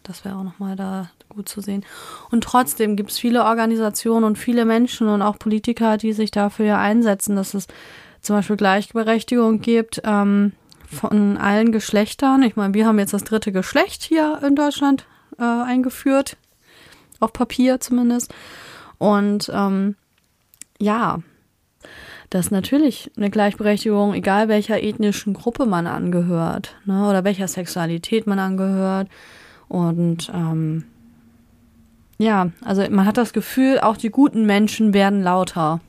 Das wäre auch nochmal da gut zu sehen. Und trotzdem gibt es viele Organisationen und viele Menschen und auch Politiker, die sich dafür einsetzen, dass es zum Beispiel Gleichberechtigung gibt ähm, von allen Geschlechtern. Ich meine, wir haben jetzt das dritte Geschlecht hier in Deutschland äh, eingeführt, auf Papier zumindest. Und ähm, ja, das ist natürlich eine Gleichberechtigung, egal welcher ethnischen Gruppe man angehört ne, oder welcher Sexualität man angehört. Und ähm, ja, also man hat das Gefühl, auch die guten Menschen werden lauter.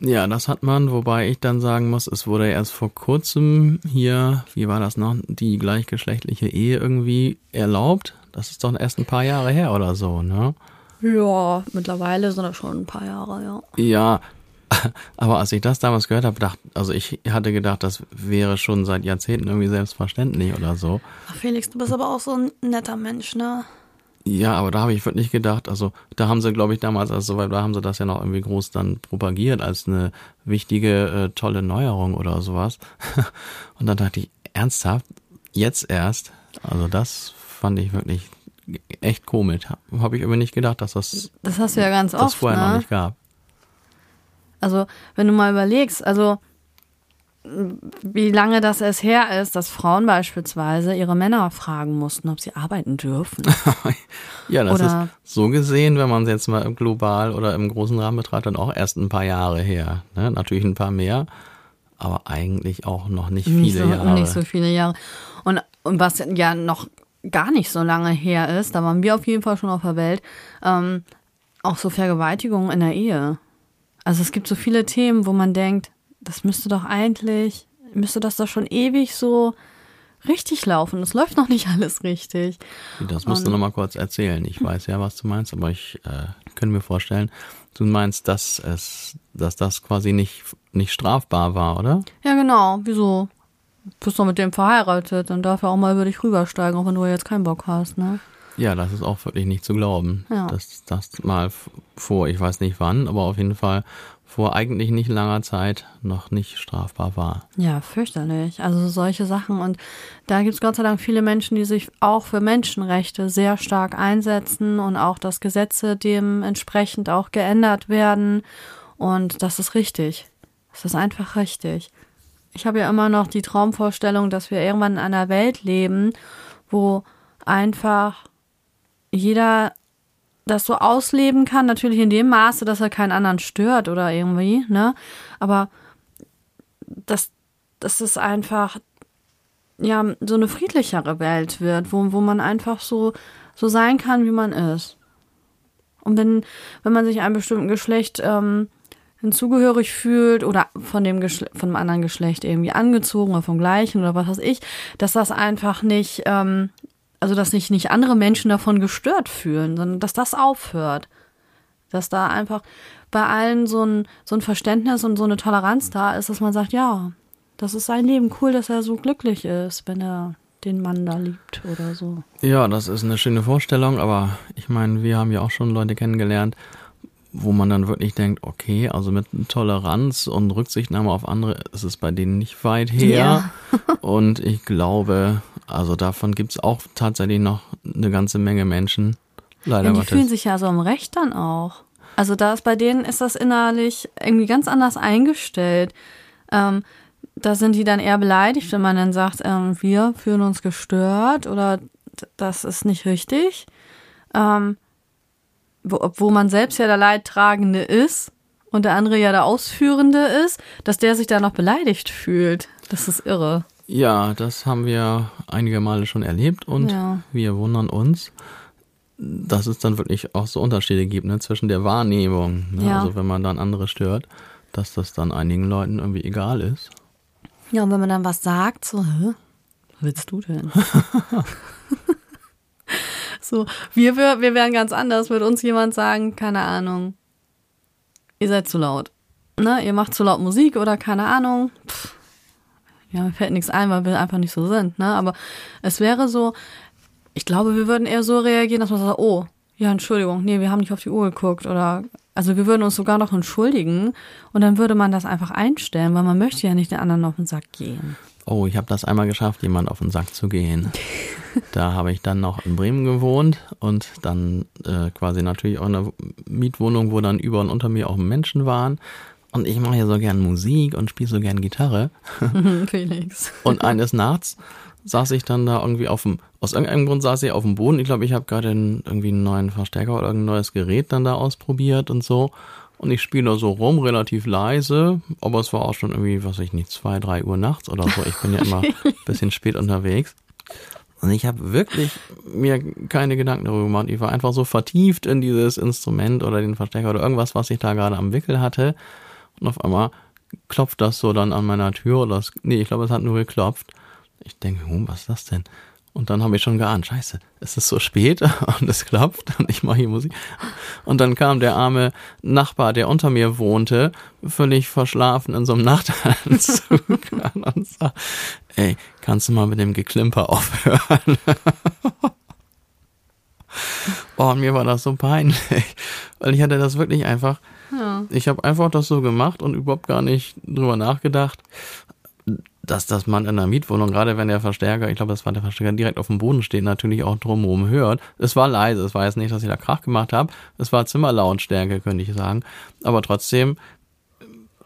Ja, das hat man, wobei ich dann sagen muss, es wurde erst vor kurzem hier, wie war das noch, die gleichgeschlechtliche Ehe irgendwie erlaubt. Das ist doch erst ein paar Jahre her oder so, ne? Ja, mittlerweile sind das schon ein paar Jahre, ja. Ja, <laughs> aber als ich das damals gehört habe, dachte, also ich hatte gedacht, das wäre schon seit Jahrzehnten irgendwie selbstverständlich oder so. Ach Felix, du bist aber auch so ein netter Mensch, ne? Ja, aber da habe ich wirklich gedacht, also da haben sie, glaube ich, damals, also weil da haben sie das ja noch irgendwie groß dann propagiert als eine wichtige, äh, tolle Neuerung oder sowas. <laughs> Und dann dachte ich, ernsthaft, jetzt erst, also das fand ich wirklich echt komisch. Habe ich irgendwie nicht gedacht, dass das das hast du ja ganz das oft, vorher ne? noch nicht gab. Also wenn du mal überlegst, also wie lange das erst her ist, dass Frauen beispielsweise ihre Männer fragen mussten, ob sie arbeiten dürfen. <laughs> ja, das oder ist so gesehen, wenn man es jetzt mal global oder im großen Rahmen betrachtet, auch erst ein paar Jahre her. Ne? Natürlich ein paar mehr, aber eigentlich auch noch nicht viele nicht so, Jahre. Nicht so viele Jahre. Und, und was ja noch gar nicht so lange her ist, da waren wir auf jeden Fall schon auf der Welt, ähm, auch so Vergewaltigung in der Ehe. Also es gibt so viele Themen, wo man denkt, das müsste doch eigentlich, müsste das doch schon ewig so richtig laufen. Das läuft noch nicht <laughs> alles richtig. Das musst Und, du noch mal kurz erzählen. Ich weiß ja, was du meinst, aber ich äh, kann mir vorstellen, du meinst, dass es, dass das quasi nicht, nicht strafbar war, oder? Ja, genau. Wieso? Du bist doch mit dem verheiratet, dann darf er auch mal über dich rübersteigen, auch wenn du jetzt keinen Bock hast, ne? Ja, das ist auch wirklich nicht zu glauben, ja. dass das mal vor, ich weiß nicht wann, aber auf jeden Fall vor eigentlich nicht langer Zeit noch nicht strafbar war. Ja, fürchterlich. Also solche Sachen. Und da gibt es Gott sei Dank viele Menschen, die sich auch für Menschenrechte sehr stark einsetzen und auch, dass Gesetze dementsprechend auch geändert werden. Und das ist richtig. Das ist einfach richtig. Ich habe ja immer noch die Traumvorstellung, dass wir irgendwann in einer Welt leben, wo einfach jeder das so ausleben kann, natürlich in dem Maße, dass er keinen anderen stört oder irgendwie, ne? Aber dass, dass es einfach ja so eine friedlichere Welt wird, wo, wo man einfach so, so sein kann, wie man ist. Und wenn, wenn man sich einem bestimmten Geschlecht ähm, hinzugehörig fühlt oder von dem Geschle von einem anderen Geschlecht irgendwie angezogen oder vom gleichen oder was weiß ich, dass das einfach nicht ähm, also dass sich nicht andere Menschen davon gestört fühlen, sondern dass das aufhört. Dass da einfach bei allen so ein, so ein Verständnis und so eine Toleranz da ist, dass man sagt, ja, das ist sein Leben, cool, dass er so glücklich ist, wenn er den Mann da liebt oder so. Ja, das ist eine schöne Vorstellung, aber ich meine, wir haben ja auch schon Leute kennengelernt, wo man dann wirklich denkt, okay, also mit Toleranz und Rücksichtnahme auf andere ist es bei denen nicht weit her. Ja. und ich glaube, also davon gibt es auch tatsächlich noch eine ganze Menge Menschen. Leider ja, die Gottes. fühlen sich ja so im Recht dann auch. Also da ist bei denen ist das innerlich irgendwie ganz anders eingestellt. Ähm, da sind die dann eher beleidigt, wenn man dann sagt, ähm, wir fühlen uns gestört oder das ist nicht richtig. Ähm, wo, wo man selbst ja der Leidtragende ist und der andere ja der Ausführende ist, dass der sich da noch beleidigt fühlt. Das ist irre. Ja, das haben wir einige Male schon erlebt und ja. wir wundern uns, dass es dann wirklich auch so Unterschiede gibt ne, zwischen der Wahrnehmung. Ne? Ja. Also wenn man dann andere stört, dass das dann einigen Leuten irgendwie egal ist. Ja, und wenn man dann was sagt, so, hä? Was willst du denn? <laughs> so, wir, wir wären ganz anders, würde uns jemand sagen, keine Ahnung, ihr seid zu laut. Ne? Ihr macht zu laut Musik oder keine Ahnung. Pff, ja, mir fällt nichts ein, weil wir einfach nicht so sind. Ne? Aber es wäre so, ich glaube, wir würden eher so reagieren, dass man sagt, oh, ja, Entschuldigung, nee, wir haben nicht auf die Uhr geguckt oder also wir würden uns sogar noch entschuldigen und dann würde man das einfach einstellen, weil man möchte ja nicht den anderen auf den Sack gehen. Oh, ich habe das einmal geschafft, jemand auf den Sack zu gehen. da habe ich dann noch in Bremen gewohnt und dann äh, quasi natürlich auch eine Mietwohnung, wo dann über und unter mir auch Menschen waren. Und ich mache ja so gern Musik und spiele so gern Gitarre. <laughs> Felix. Und eines Nachts saß ich dann da irgendwie auf dem, aus irgendeinem Grund saß ich auf dem Boden. Ich glaube, ich habe gerade irgendwie einen neuen Verstärker oder irgendein neues Gerät dann da ausprobiert und so. Und ich spiele da so rum, relativ leise, aber es war auch schon irgendwie, was weiß ich nicht, zwei, drei Uhr nachts oder so. Ich bin ja immer <laughs> ein bisschen spät unterwegs. Und ich habe wirklich mir keine Gedanken darüber gemacht. Ich war einfach so vertieft in dieses Instrument oder den Verstärker oder irgendwas, was ich da gerade am Wickel hatte. Und auf einmal klopft das so dann an meiner Tür oder es, nee, ich glaube, es hat nur geklopft. Ich denke, hm, was ist das denn? Und dann habe ich schon geahnt, scheiße, es ist so spät <laughs> und es klopft und ich mache hier Musik. Und dann kam der arme Nachbar, der unter mir wohnte, völlig verschlafen in so einem <laughs> Nachtanzug und sagt, ey, kannst du mal mit dem Geklimper aufhören? <laughs> oh, mir war das so peinlich, weil ich hatte das wirklich einfach, ja. ich habe einfach das so gemacht und überhaupt gar nicht drüber nachgedacht dass das man in einer Mietwohnung, gerade wenn der Verstärker, ich glaube, das war der Verstärker, direkt auf dem Boden steht, natürlich auch drumherum hört. Es war leise, es war jetzt nicht, dass ich da Krach gemacht habe. Es war Zimmerlautstärke, könnte ich sagen. Aber trotzdem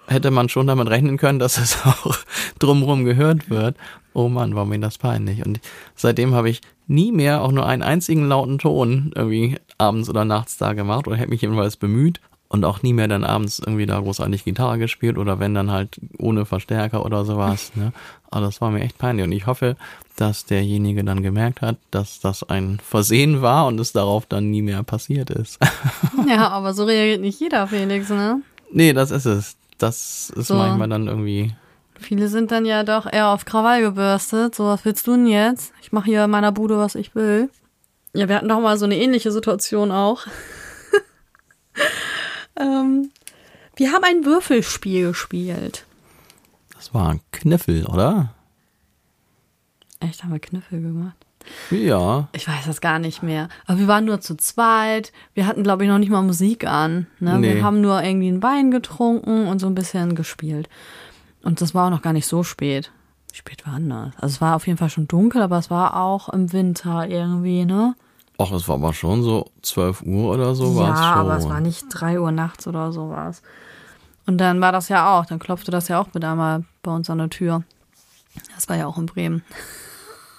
hätte man schon damit rechnen können, dass es <laughs> auch drumherum gehört wird. Oh Mann, war mir das peinlich. Und seitdem habe ich nie mehr auch nur einen einzigen lauten Ton irgendwie abends oder nachts da gemacht oder hätte mich jedenfalls bemüht und auch nie mehr dann abends irgendwie da großartig Gitarre gespielt oder wenn dann halt ohne Verstärker oder sowas. Ne? Aber das war mir echt peinlich und ich hoffe, dass derjenige dann gemerkt hat, dass das ein Versehen war und es darauf dann nie mehr passiert ist. <laughs> ja, aber so reagiert nicht jeder, Felix, ne? Nee, das ist es. Das ist so. manchmal dann irgendwie. Viele sind dann ja doch eher auf Krawall gebürstet. So, was willst du denn jetzt? Ich mache hier in meiner Bude, was ich will. Ja, wir hatten doch mal so eine ähnliche Situation auch. <laughs> Ähm, wir haben ein Würfelspiel gespielt. Das war ein Kniffel, oder? Echt, haben wir Kniffel gemacht? Ja. Ich weiß das gar nicht mehr. Aber wir waren nur zu zweit. Wir hatten, glaube ich, noch nicht mal Musik an. Ne? Nee. Wir haben nur irgendwie einen Wein getrunken und so ein bisschen gespielt. Und das war auch noch gar nicht so spät. Wie spät war denn das? Also es war auf jeden Fall schon dunkel, aber es war auch im Winter irgendwie, ne? Ach, es war aber schon so 12 Uhr oder so war es schon. Ja, aber es war nicht 3 Uhr nachts oder sowas. Und dann war das ja auch, dann klopfte das ja auch mit einmal bei uns an der Tür. Das war ja auch in Bremen. <laughs>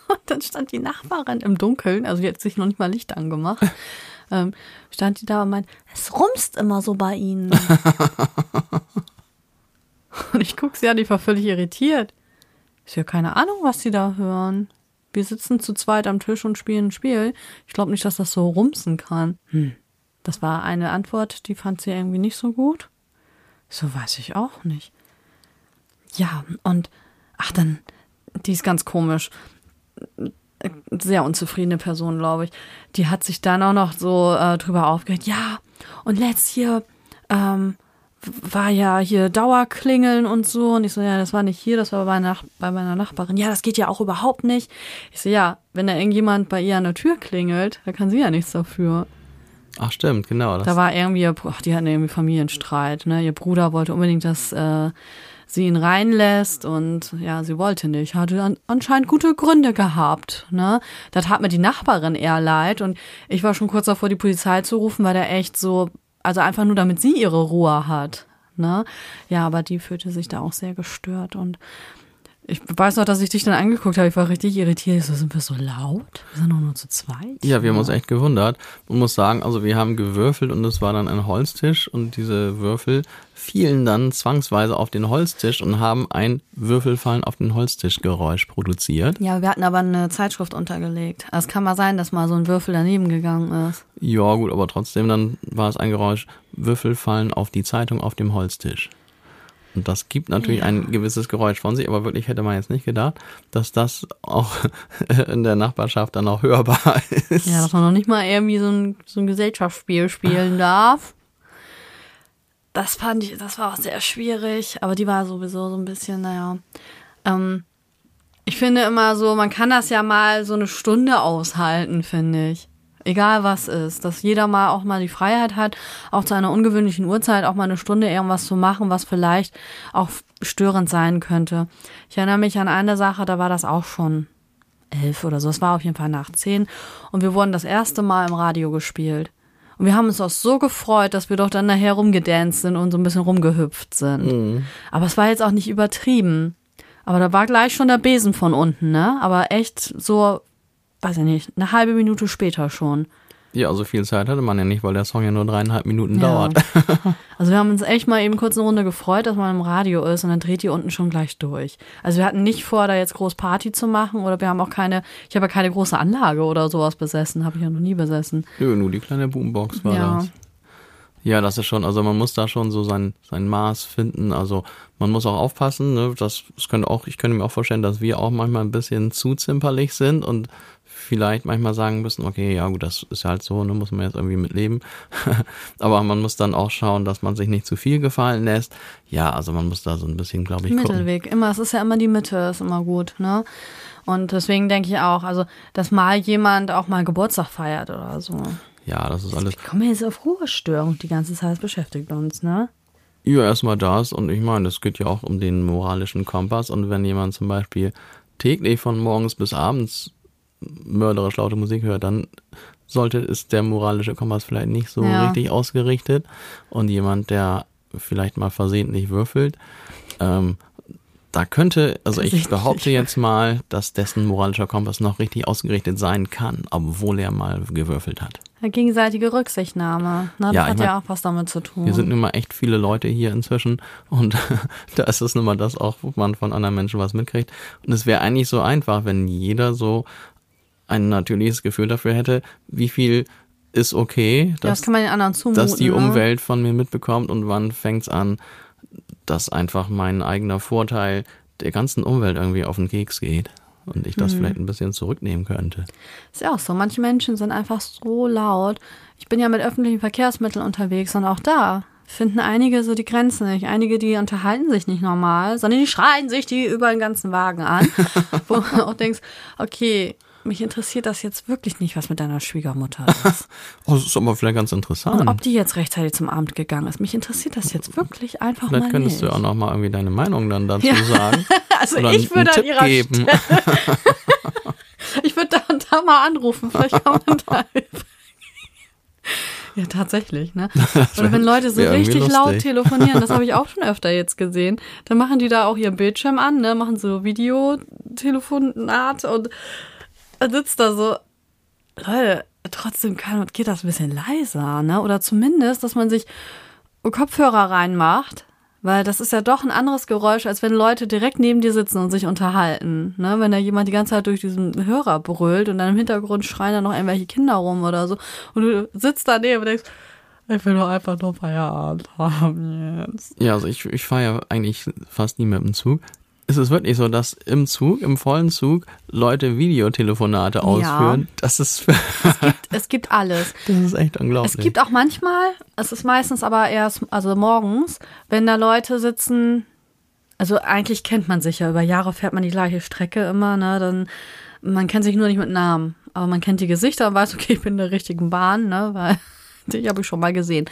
Und dann stand die Nachbarin im Dunkeln, also die hat sich noch nicht mal Licht angemacht, <laughs> ähm, stand die da und meint, es rumst immer so bei ihnen. <laughs> und ich gucke sie an, die war völlig irritiert. Ist ja keine Ahnung, was sie da hören. Wir sitzen zu zweit am Tisch und spielen ein Spiel. Ich glaube nicht, dass das so rumsen kann. Hm. Das war eine Antwort, die fand sie irgendwie nicht so gut. So weiß ich auch nicht. Ja, und ach, dann, die ist ganz komisch. Sehr unzufriedene Person, glaube ich. Die hat sich dann auch noch so äh, drüber aufgeregt. Ja, und letzt hier, ähm, war ja hier Dauerklingeln und so. Und ich so, ja, das war nicht hier, das war bei, Nach bei meiner Nachbarin. Ja, das geht ja auch überhaupt nicht. Ich so, ja, wenn da irgendjemand bei ihr an der Tür klingelt, da kann sie ja nichts dafür. Ach stimmt, genau. Da war irgendwie, ach, die hatten irgendwie Familienstreit. Ne? Ihr Bruder wollte unbedingt, dass äh, sie ihn reinlässt und ja, sie wollte nicht. Hatte an, anscheinend gute Gründe gehabt. Ne? Da tat mir die Nachbarin eher leid und ich war schon kurz davor, die Polizei zu rufen, weil der echt so, also einfach nur damit sie ihre Ruhe hat. Ne? Ja, aber die fühlte sich da auch sehr gestört und ich weiß noch, dass ich dich dann angeguckt habe. Ich war richtig irritiert. Ich so, sind wir so laut? Wir sind doch nur zu zweit. Ja, wir haben uns echt gewundert. Man muss sagen, also wir haben gewürfelt und es war dann ein Holztisch und diese Würfel fielen dann zwangsweise auf den Holztisch und haben ein Würfelfallen auf den Holztisch Geräusch produziert. Ja, wir hatten aber eine Zeitschrift untergelegt. Also es kann mal sein, dass mal so ein Würfel daneben gegangen ist. Ja, gut, aber trotzdem dann war es ein Geräusch Würfel fallen auf die Zeitung auf dem Holztisch. Und das gibt natürlich ja. ein gewisses Geräusch von sich, aber wirklich hätte man jetzt nicht gedacht, dass das auch <laughs> in der Nachbarschaft dann auch hörbar ist. Ja, dass man noch nicht mal irgendwie so ein, so ein Gesellschaftsspiel spielen darf. Das fand ich, das war auch sehr schwierig, aber die war sowieso so ein bisschen, naja. Ähm, ich finde immer so, man kann das ja mal so eine Stunde aushalten, finde ich egal was ist, dass jeder mal auch mal die Freiheit hat, auch zu einer ungewöhnlichen Uhrzeit auch mal eine Stunde irgendwas zu machen, was vielleicht auch störend sein könnte. Ich erinnere mich an eine Sache, da war das auch schon elf oder so. Es war auf jeden Fall nach zehn und wir wurden das erste Mal im Radio gespielt. Und wir haben uns auch so gefreut, dass wir doch dann nachher rumgedanced sind und so ein bisschen rumgehüpft sind. Mhm. Aber es war jetzt auch nicht übertrieben. Aber da war gleich schon der Besen von unten, ne? Aber echt so weiß ich nicht, eine halbe Minute später schon. Ja, so viel Zeit hatte man ja nicht, weil der Song ja nur dreieinhalb Minuten ja. dauert. <laughs> also wir haben uns echt mal eben kurz eine Runde gefreut, dass man im Radio ist und dann dreht die unten schon gleich durch. Also wir hatten nicht vor, da jetzt groß Party zu machen oder wir haben auch keine, ich habe ja keine große Anlage oder sowas besessen, habe ich ja noch nie besessen. Nö, nur die kleine Boombox war ja. das. Ja, das ist schon, also man muss da schon so sein, sein Maß finden. Also man muss auch aufpassen, ne? Das, das könnte auch, ich könnte mir auch vorstellen, dass wir auch manchmal ein bisschen zu zimperlich sind und vielleicht manchmal sagen müssen, okay, ja gut, das ist halt so, ne, muss man jetzt irgendwie mitleben. <laughs> Aber man muss dann auch schauen, dass man sich nicht zu viel gefallen lässt. Ja, also man muss da so ein bisschen, glaube ich, Mittelweg. Gucken. Immer, es ist ja immer die Mitte, ist immer gut, ne? Und deswegen denke ich auch, also, dass mal jemand auch mal Geburtstag feiert oder so. Ja, das ist alles. Ich komme jetzt auf Ruhestörung die ganze Zeit, das beschäftigt uns, ne? Ja, erstmal das und ich meine, es geht ja auch um den moralischen Kompass und wenn jemand zum Beispiel täglich von morgens bis abends mörderisch laute Musik hört, dann sollte ist der moralische Kompass vielleicht nicht so ja. richtig ausgerichtet. Und jemand, der vielleicht mal versehentlich würfelt, ähm, da könnte, also ich behaupte jetzt mal, dass dessen moralischer Kompass noch richtig ausgerichtet sein kann, obwohl er mal gewürfelt hat. Eine gegenseitige Rücksichtnahme, ne? das ja, hat mein, ja auch was damit zu tun. Wir sind nun mal echt viele Leute hier inzwischen und <laughs> da ist es nun mal das auch, wo man von anderen Menschen was mitkriegt. Und es wäre eigentlich so einfach, wenn jeder so ein natürliches Gefühl dafür hätte, wie viel ist okay, dass, ja, das zumuten, dass die ne? Umwelt von mir mitbekommt und wann fängt es an, dass einfach mein eigener Vorteil der ganzen Umwelt irgendwie auf den Keks geht und ich das mhm. vielleicht ein bisschen zurücknehmen könnte. Ist ja auch so. Manche Menschen sind einfach so laut. Ich bin ja mit öffentlichen Verkehrsmitteln unterwegs und auch da finden einige so die Grenzen nicht. Einige, die unterhalten sich nicht normal, sondern die schreien sich die über den ganzen Wagen an. <laughs> wo du auch denkst, okay, mich interessiert das jetzt wirklich nicht, was mit deiner Schwiegermutter <laughs> ist. oh, das ist aber vielleicht ganz interessant. Und ob die jetzt rechtzeitig zum Abend gegangen ist. Mich interessiert das jetzt wirklich einfach vielleicht mal könntest nicht. du auch noch mal irgendwie deine Meinung dann dazu ja. sagen. <laughs> also Oder ich würde an ihrer geben. Stelle, <laughs> ich würde da und da mal anrufen. Vielleicht kann man da Ja, tatsächlich, ne? Oder wenn Leute so richtig laut telefonieren, das habe ich auch schon öfter jetzt gesehen, dann machen die da auch ihren Bildschirm an, ne? Machen so Videotelefonat und sitzt da so, Leute, trotzdem kann, geht das ein bisschen leiser, ne? Oder zumindest, dass man sich Kopfhörer reinmacht, weil das ist ja doch ein anderes Geräusch, als wenn Leute direkt neben dir sitzen und sich unterhalten. Ne? Wenn da jemand die ganze Zeit durch diesen Hörer brüllt und dann im Hintergrund schreien dann noch irgendwelche Kinder rum oder so. Und du sitzt daneben und denkst, ich will doch einfach nur Feierabend haben jetzt. Ja, also ich, ich fahre ja eigentlich fast nie mit dem Zug ist es wirklich so, dass im Zug, im vollen Zug, Leute Videotelefonate ausführen. Ja. Das ist. es, gibt, es gibt alles. <laughs> Das ist echt unglaublich. Es gibt auch manchmal, es ist meistens aber erst, also morgens, wenn da Leute sitzen, also eigentlich kennt man sich ja, über Jahre fährt man die gleiche Strecke immer, ne? Dann, man kennt sich nur nicht mit Namen. Aber man kennt die Gesichter und weiß, <laughs> okay, ich bin in der richtigen Bahn, ne? Weil <laughs> die habe ich schon mal gesehen.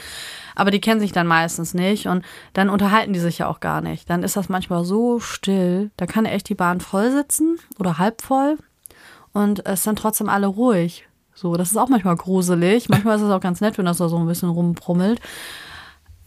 Aber die kennen sich dann meistens nicht und dann unterhalten die sich ja auch gar nicht. Dann ist das manchmal so still, da kann echt die Bahn voll sitzen oder halb voll und es sind trotzdem alle ruhig. So, das ist auch manchmal gruselig. Manchmal ist es auch ganz nett, wenn das da so ein bisschen rumbrummelt.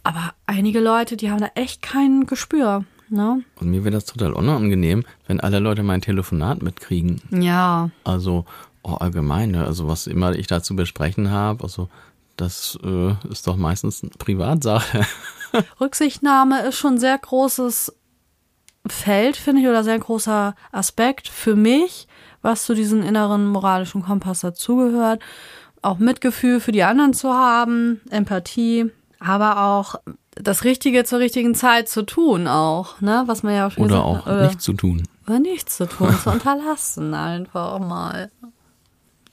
Aber einige Leute, die haben da echt kein Gespür. Ne? Und mir wäre das total unangenehm, wenn alle Leute mein Telefonat mitkriegen. Ja. Also oh, allgemein, ne? also was immer ich da zu besprechen habe, also das äh, ist doch meistens eine Privatsache. <laughs> Rücksichtnahme ist schon ein sehr großes Feld, finde ich, oder sehr großer Aspekt für mich, was zu diesem inneren moralischen Kompass dazugehört. Auch Mitgefühl für die anderen zu haben, Empathie, aber auch das Richtige zur richtigen Zeit zu tun auch, ne? Was man ja auch schon Oder gesagt auch. Oder, nichts zu tun. oder nichts zu tun, zu <laughs> unterlassen einfach mal.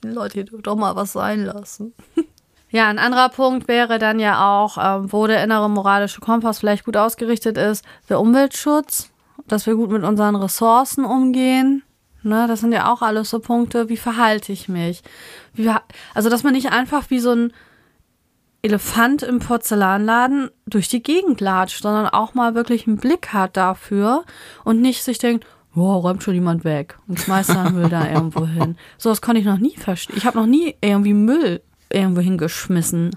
Die Leute, ihr dürft doch mal was sein lassen. Ja, ein anderer Punkt wäre dann ja auch, ähm, wo der innere moralische Kompass vielleicht gut ausgerichtet ist, der Umweltschutz, dass wir gut mit unseren Ressourcen umgehen. Ne, das sind ja auch alles so Punkte, wie verhalte ich mich? Wie, also, dass man nicht einfach wie so ein Elefant im Porzellanladen durch die Gegend latscht, sondern auch mal wirklich einen Blick hat dafür und nicht sich denkt, oh, räumt schon jemand weg und schmeißt dann Müll da <laughs> irgendwo hin. So was konnte ich noch nie verstehen. Ich habe noch nie irgendwie Müll irgendwo hingeschmissen.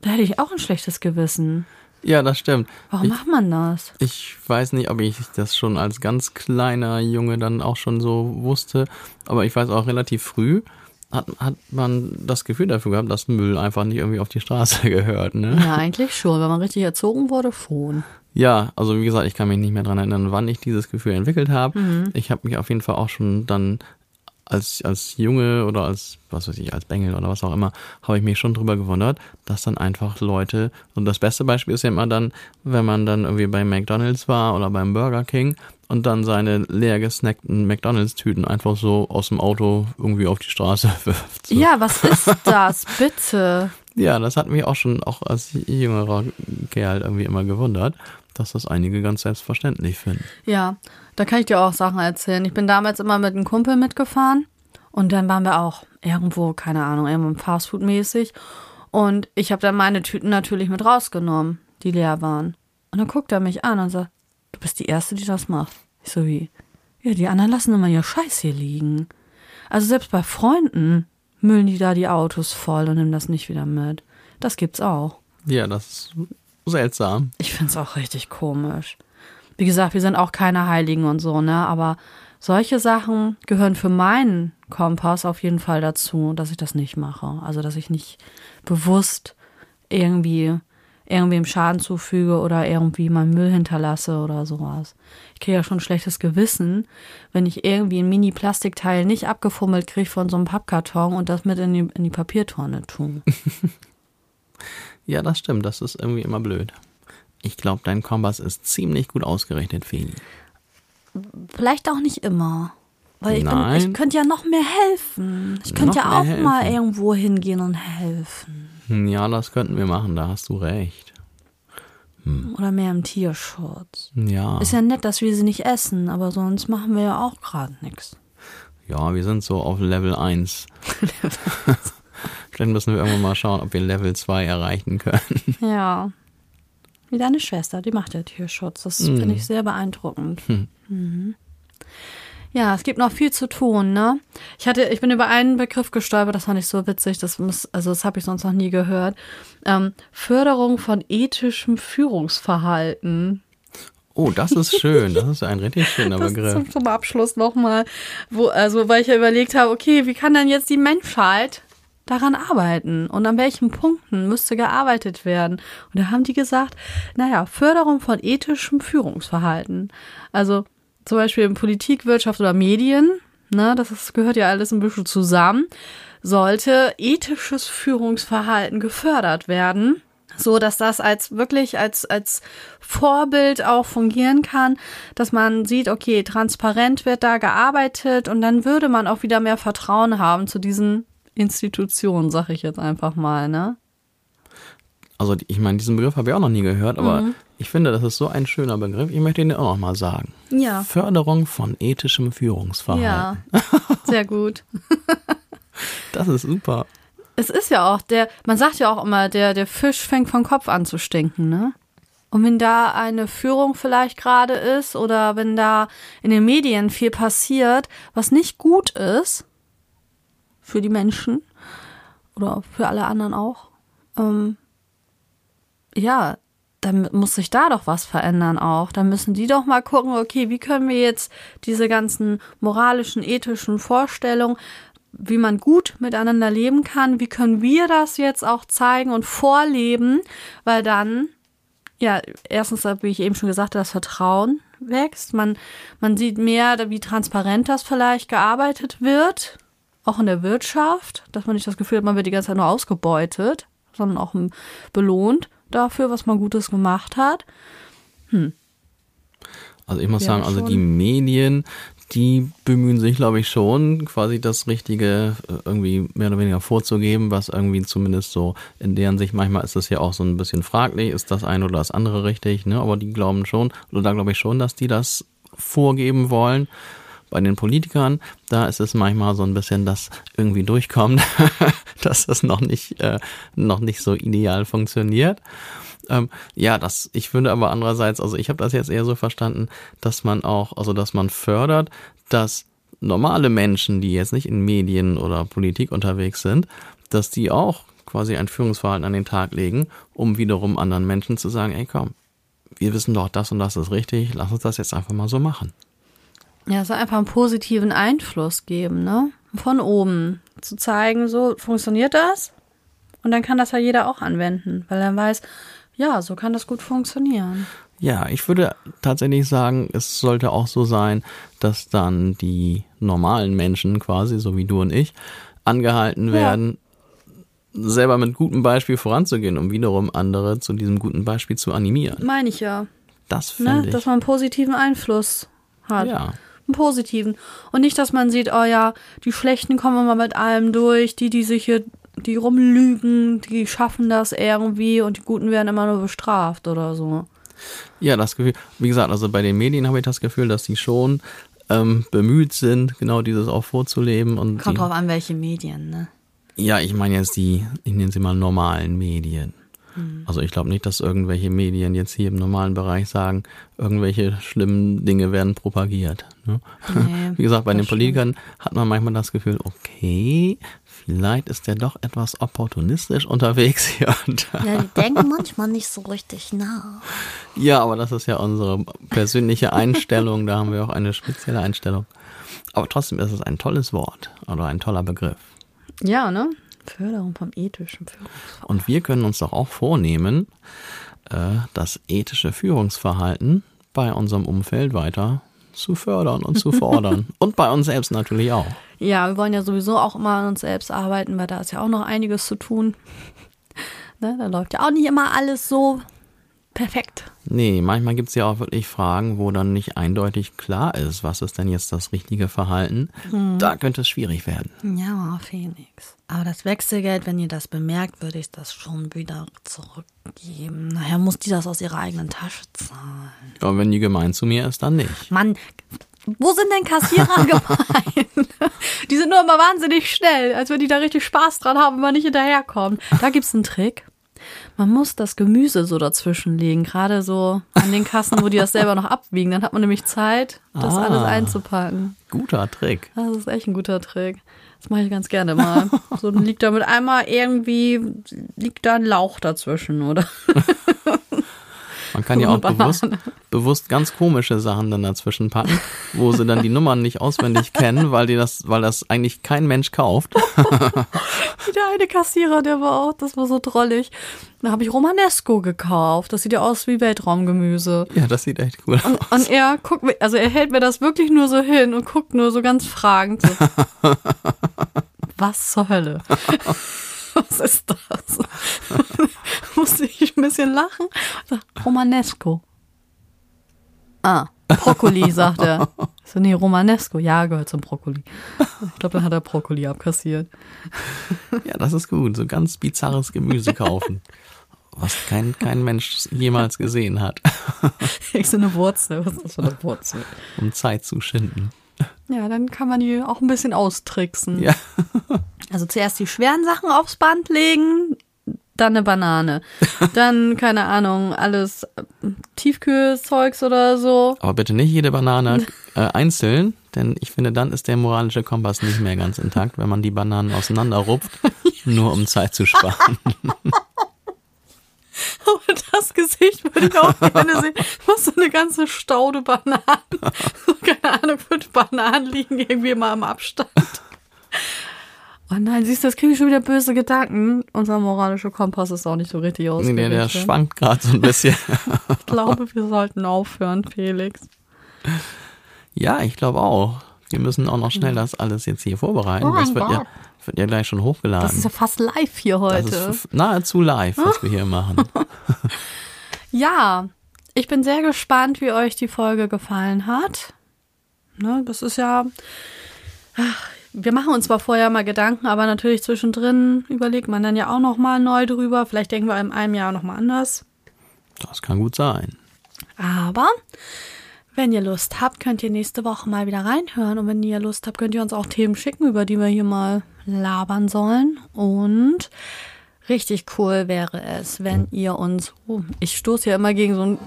Da hätte ich auch ein schlechtes Gewissen. Ja, das stimmt. Warum ich, macht man das? ich weiß nicht, ob ich das schon als ganz kleiner Junge dann auch schon so wusste, aber ich weiß auch relativ früh, hat, hat man das Gefühl dafür gehabt, dass Müll einfach nicht irgendwie auf die Straße <laughs> gehört, ne? Ja, eigentlich schon. Wenn man richtig erzogen wurde, schon. Ja, also wie gesagt, ich kann mich nicht mehr dran erinnern, wann ich dieses Gefühl entwickelt habe. Ich habe mich auf jeden Fall auch schon dann als, als Junge oder als, was weiß ich, als Bengel oder was auch immer, habe ich mich schon drüber gewundert, dass dann einfach Leute, und das beste Beispiel ist ja immer dann, wenn man dann irgendwie bei McDonalds war oder beim Burger King und dann seine leer gesnackten McDonalds-Tüten einfach so aus dem Auto irgendwie auf die Straße <laughs> wirft. So. Ja, was ist das? <laughs> Bitte. Ja, das hat mich auch schon auch als jüngerer Kerl irgendwie immer gewundert, dass das einige ganz selbstverständlich finden. Ja, da kann ich dir auch Sachen erzählen. Ich bin damals immer mit einem Kumpel mitgefahren und dann waren wir auch irgendwo, keine Ahnung, irgendwo Fastfood mäßig und ich habe dann meine Tüten natürlich mit rausgenommen, die leer waren. Und dann guckt er mich an und sagt, du bist die Erste, die das macht. Ich so wie, ja, die anderen lassen immer ihr Scheiß hier liegen. Also selbst bei Freunden müllen die da die Autos voll und nehmen das nicht wieder mit. Das gibt's auch. Ja, das ist seltsam. Ich find's auch richtig komisch. Wie gesagt, wir sind auch keine Heiligen und so, ne? Aber solche Sachen gehören für meinen Kompass auf jeden Fall dazu, dass ich das nicht mache. Also, dass ich nicht bewusst irgendwie irgendwem Schaden zufüge oder irgendwie meinen Müll hinterlasse oder sowas. Ich kriege ja schon schlechtes Gewissen, wenn ich irgendwie ein Mini-Plastikteil nicht abgefummelt kriege von so einem Pappkarton und das mit in die, in die Papiertonne tue. <laughs> Ja, das stimmt. Das ist irgendwie immer blöd. Ich glaube, dein Kompass ist ziemlich gut ausgerichtet, Feli. Vielleicht auch nicht immer. Weil ich, bin, ich könnte ja noch mehr helfen. Ich könnte ja auch helfen. mal irgendwo hingehen und helfen. Hm, Ja, das könnten wir machen, da hast du recht. Oder mehr im Tierschutz. Ja, Ist ja nett, dass wir sie nicht essen, aber sonst machen wir ja auch gerade nichts. ja, wir sind so auf Level 1. <laughs> <laughs> Vielleicht müssen wir irgendwann mal schauen, ob wir Level 2 erreichen können. Ja. Wie deine Schwester, die macht ja Tierschutz. Das finde ich sehr beeindruckend. Mhm. Ja, es gibt noch viel zu tun, ne? Ich hatte, ich bin über einen Begriff gestolpert, das fand ich so witzig, das muss, also das habe ich sonst noch nie gehört. Ähm, Förderung von ethischem Führungsverhalten. Oh, das ist schön. Das ist ein richtig schöner Das Begriff. zum, zum Abschluss nochmal, wo, also weil ich ja überlegt habe, okay, wie kann denn jetzt die Menschheit daran arbeiten und an welchen Punkten müsste gearbeitet werden? Und da haben die gesagt, naja, Förderung von ethischem Führungsverhalten. Also zum Beispiel in Politik, Wirtschaft oder Medien, ne, das ist, gehört ja alles ein bisschen zusammen, sollte ethisches Führungsverhalten gefördert werden so dass das als wirklich als als Vorbild auch fungieren kann, dass man sieht, okay, transparent wird da gearbeitet und dann würde man auch wieder mehr Vertrauen haben zu diesen Institutionen, sag ich jetzt einfach mal, ne? Also ich meine, diesen Begriff habe ich auch noch nie gehört, aber ich finde, das ist so ein schöner Begriff. Ich möchte ihn auch noch mal sagen. Ja. Förderung von ethischem Führungsverhalten. Ja. <laughs> Sehr gut. <laughs> Das ist super. Es ist ja auch der, man sagt ja auch immer, der, der Fisch fängt vom Kopf an zu stinken, ne? Und wenn da eine Führung vielleicht gerade ist oder wenn da in den Medien viel passiert, was nicht gut ist für die Menschen oder für alle anderen auch, ähm, ja, dann muss sich da doch was verändern auch. Dann müssen die doch mal gucken, okay, wie können wir jetzt diese ganzen moralischen, ethischen Vorstellungen, wie man gut miteinander leben kann, wie können wir das jetzt auch zeigen und vorleben, weil dann, ja, erstens, wie ich eben schon gesagt habe, das Vertrauen wächst. Man, man sieht mehr, wie transparent das vielleicht gearbeitet wird, auch in der Wirtschaft, dass man nicht das Gefühl hat, man wird die ganze Zeit nur ausgebeutet, sondern auch belohnt dafür, was man Gutes gemacht hat. Hm. Also ich muss ja, sagen, also die Medien, die bemühen sich, glaube ich, schon, quasi das Richtige äh, irgendwie mehr oder weniger vorzugeben, was irgendwie zumindest so in deren Sicht, manchmal ist das ja auch so ein bisschen fraglich, ist das eine oder das andere richtig, ne? Aber die glauben schon, oder da glaube ich schon, dass die das vorgeben wollen. Bei den Politikern, da ist es manchmal so ein bisschen, dass irgendwie durchkommt, <laughs> dass das noch nicht, äh, noch nicht so ideal funktioniert. Ähm, ja, das, ich finde aber andererseits, also ich habe das jetzt eher so verstanden, dass man auch, also dass man fördert, dass normale Menschen, die jetzt nicht in Medien oder Politik unterwegs sind, dass die auch quasi ein Führungsverhalten an den Tag legen, um wiederum anderen Menschen zu sagen, ey komm, wir wissen doch, das und das ist richtig, lass uns das jetzt einfach mal so machen. Ja, es soll einfach einen positiven Einfluss geben, ne? Von oben. Zu zeigen, so funktioniert das. Und dann kann das ja jeder auch anwenden, weil er weiß, ja, so kann das gut funktionieren. Ja, ich würde tatsächlich sagen, es sollte auch so sein, dass dann die normalen Menschen quasi, so wie du und ich, angehalten ja. werden, selber mit gutem Beispiel voranzugehen, um wiederum andere zu diesem guten Beispiel zu animieren. Meine ich ja. Das finde ne? ich. Dass man einen positiven Einfluss hat. Ja einen positiven. Und nicht, dass man sieht, oh ja, die Schlechten kommen immer mit allem durch, die, die sich hier, die rumlügen, die schaffen das irgendwie und die Guten werden immer nur bestraft oder so. Ja, das Gefühl, wie gesagt, also bei den Medien habe ich das Gefühl, dass die schon ähm, bemüht sind, genau dieses auch vorzuleben. Und Kommt die, drauf an, welche Medien, ne? Ja, ich meine jetzt die, ich nenne sie mal normalen Medien. Mhm. Also ich glaube nicht, dass irgendwelche Medien jetzt hier im normalen Bereich sagen, irgendwelche schlimmen Dinge werden propagiert. Ne? Nee, <laughs> Wie gesagt, bei den Politikern hat man manchmal das Gefühl, okay, vielleicht ist der doch etwas opportunistisch unterwegs hier <laughs> und da. Ja, die denken manchmal nicht so richtig nach. Ja, aber das ist ja unsere persönliche Einstellung, da haben wir auch eine spezielle Einstellung. Aber trotzdem ist es ein tolles Wort oder ein toller Begriff. Ja, ne? Förderung vom ethischen Führungsverhalten. Und wir können uns doch auch vornehmen, äh, das ethische Führungsverhalten bei unserem Umfeld weiter zu fördern und zu <laughs> fordern. und bei uns selbst natürlich auch. Ja, wir wollen ja sowieso auch immer an uns selbst arbeiten, weil da ist ja auch noch einiges zu tun. <laughs> ne, da läuft ja auch nicht immer alles so perfekt. Nee, manchmal gibt es ja auch wirklich Fragen, wo dann nicht eindeutig klar ist, was ist denn jetzt das richtige Verhalten. Hm. Da könnte es schwierig werden. Ja, Phoenix. Aber das Wechselgeld, wenn ihr das bemerkt, würde ich das schon wieder zurückgeben. Nachher muss die das aus ihrer eigenen Tasche zahlen. Aber wenn die gemein zu mir ist, dann nicht. Mann, wo sind denn Kassierer <laughs> gemein? die sind nur immer wahnsinnig schnell, als wenn die da richtig Spaß dran haben, wenn man nicht hinterherkommen. Da gibt es einen Trick. Man muss das Gemüse so dazwischen legen, gerade so an den Kassen, wo die das selber noch abwiegen. Dann hat man nämlich Zeit, das ah, alles einzupacken. Guter Trick. Das ist echt ein guter Trick. Das mache ich ganz gerne mal. So, liegt da mit einmal irgendwie, liegt da ein Lauch dazwischen, oder? <laughs> Man kann ja auch bewusst, bewusst ganz komische Sachen dann dazwischen packen, wo sie dann die Nummern nicht auswendig kennen, weil die das, weil das eigentlich kein Mensch kauft. <laughs> der eine Kassierer, der war auch, das war so drollig. Da habe ich Romanesco gekauft. Das sieht ja aus wie Weltraumgemüse. Ja, das sieht echt cool und, aus. Und er guckt, also er hält mir das wirklich nur so hin und guckt nur so ganz fragend. So. <laughs> Was zur Hölle? <laughs> Was ist das? <laughs> Musste ich ein bisschen lachen. Romanesco. Ah, Brokkoli, sagt er. So, nee, Romanesco. Ja, gehört zum Brokkoli. Ich glaube, dann hat er Brokkoli abkassiert. Ja, das ist gut. So ganz bizarres Gemüse kaufen. Was kein, kein Mensch jemals gesehen hat. Ich so eine Wurzel. Was ist das für eine Wurzel? Um Zeit zu schinden. Ja, dann kann man die auch ein bisschen austricksen. Ja. Also zuerst die schweren Sachen aufs Band legen, dann eine Banane. <laughs> Dann, keine Ahnung, alles Tiefkühlzeugs oder so. Aber bitte nicht jede Banane äh, einzeln, denn ich finde, dann ist der moralische Kompass nicht mehr ganz intakt, wenn man die Bananen auseinanderrupft, <laughs> nur um Zeit zu sparen. Aber <laughs> das Gesicht würde ich auch gerne sehen. Was so eine ganze Staude Bananen. So, keine Ahnung, fünf Bananen liegen irgendwie mal im Abstand. Oh nein, siehst du, das kriege ich schon wieder böse Gedanken. Unser moralischer Kompass ist auch nicht so richtig Nee, ausgerichtet. der schwankt gerade so ein bisschen. <laughs> Ich glaube, wir sollten aufhören, Felix. Ja, ich glaube auch. Wir müssen auch noch schnell das alles jetzt hier vorbereiten. Oh das wird ja, Gott. wird ja gleich schon hochgeladen. Das ist ja fast live hier Das heute. ist nahezu live, was wir hier machen. <laughs> Ja, ich bin sehr gespannt, wie euch die Folge gefallen hat. Ne, das ist ja. Ach, wir machen uns zwar vorher mal Gedanken, aber natürlich zwischendrin überlegt man dann ja auch noch mal neu drüber. Vielleicht denken wir in einem Jahr noch mal anders. Das kann gut sein. Aber wenn ihr Lust habt, könnt ihr nächste Woche mal wieder reinhören. Und wenn ihr Lust habt, könnt ihr uns auch Themen schicken, über die wir hier mal labern sollen. Und richtig cool wäre es, wenn ihr uns. Oh, ich stoße ja immer gegen so einen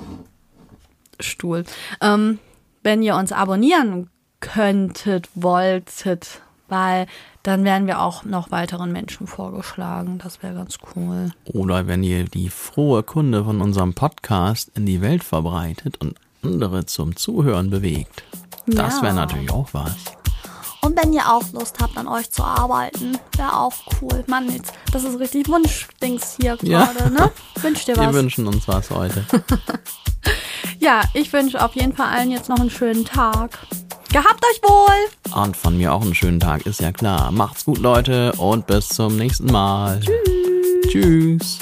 Stuhl. Ähm, wenn ihr uns abonnieren könntet, wolltet, weil dann werden wir auch noch weiteren Menschen vorgeschlagen. Das wäre ganz cool. Oder wenn ihr die frohe Kunde von unserem Podcast in die Welt verbreitet und andere zum Zuhören bewegt. Das Ja. wäre natürlich auch was. Und wenn ihr auch Lust habt, an euch zu arbeiten, wäre auch cool. Mann, jetzt, das ist richtig Wunschdings hier Ja. gerade, ne? Wünscht Wir was? wünschen uns was heute. <laughs> Ja, ich wünsche auf jeden Fall allen jetzt noch einen schönen Tag. Gehabt euch wohl! Und von mir auch einen schönen Tag, ist ja klar. Macht's gut, Leute, und bis zum nächsten Mal. Tschüss. Tschüss.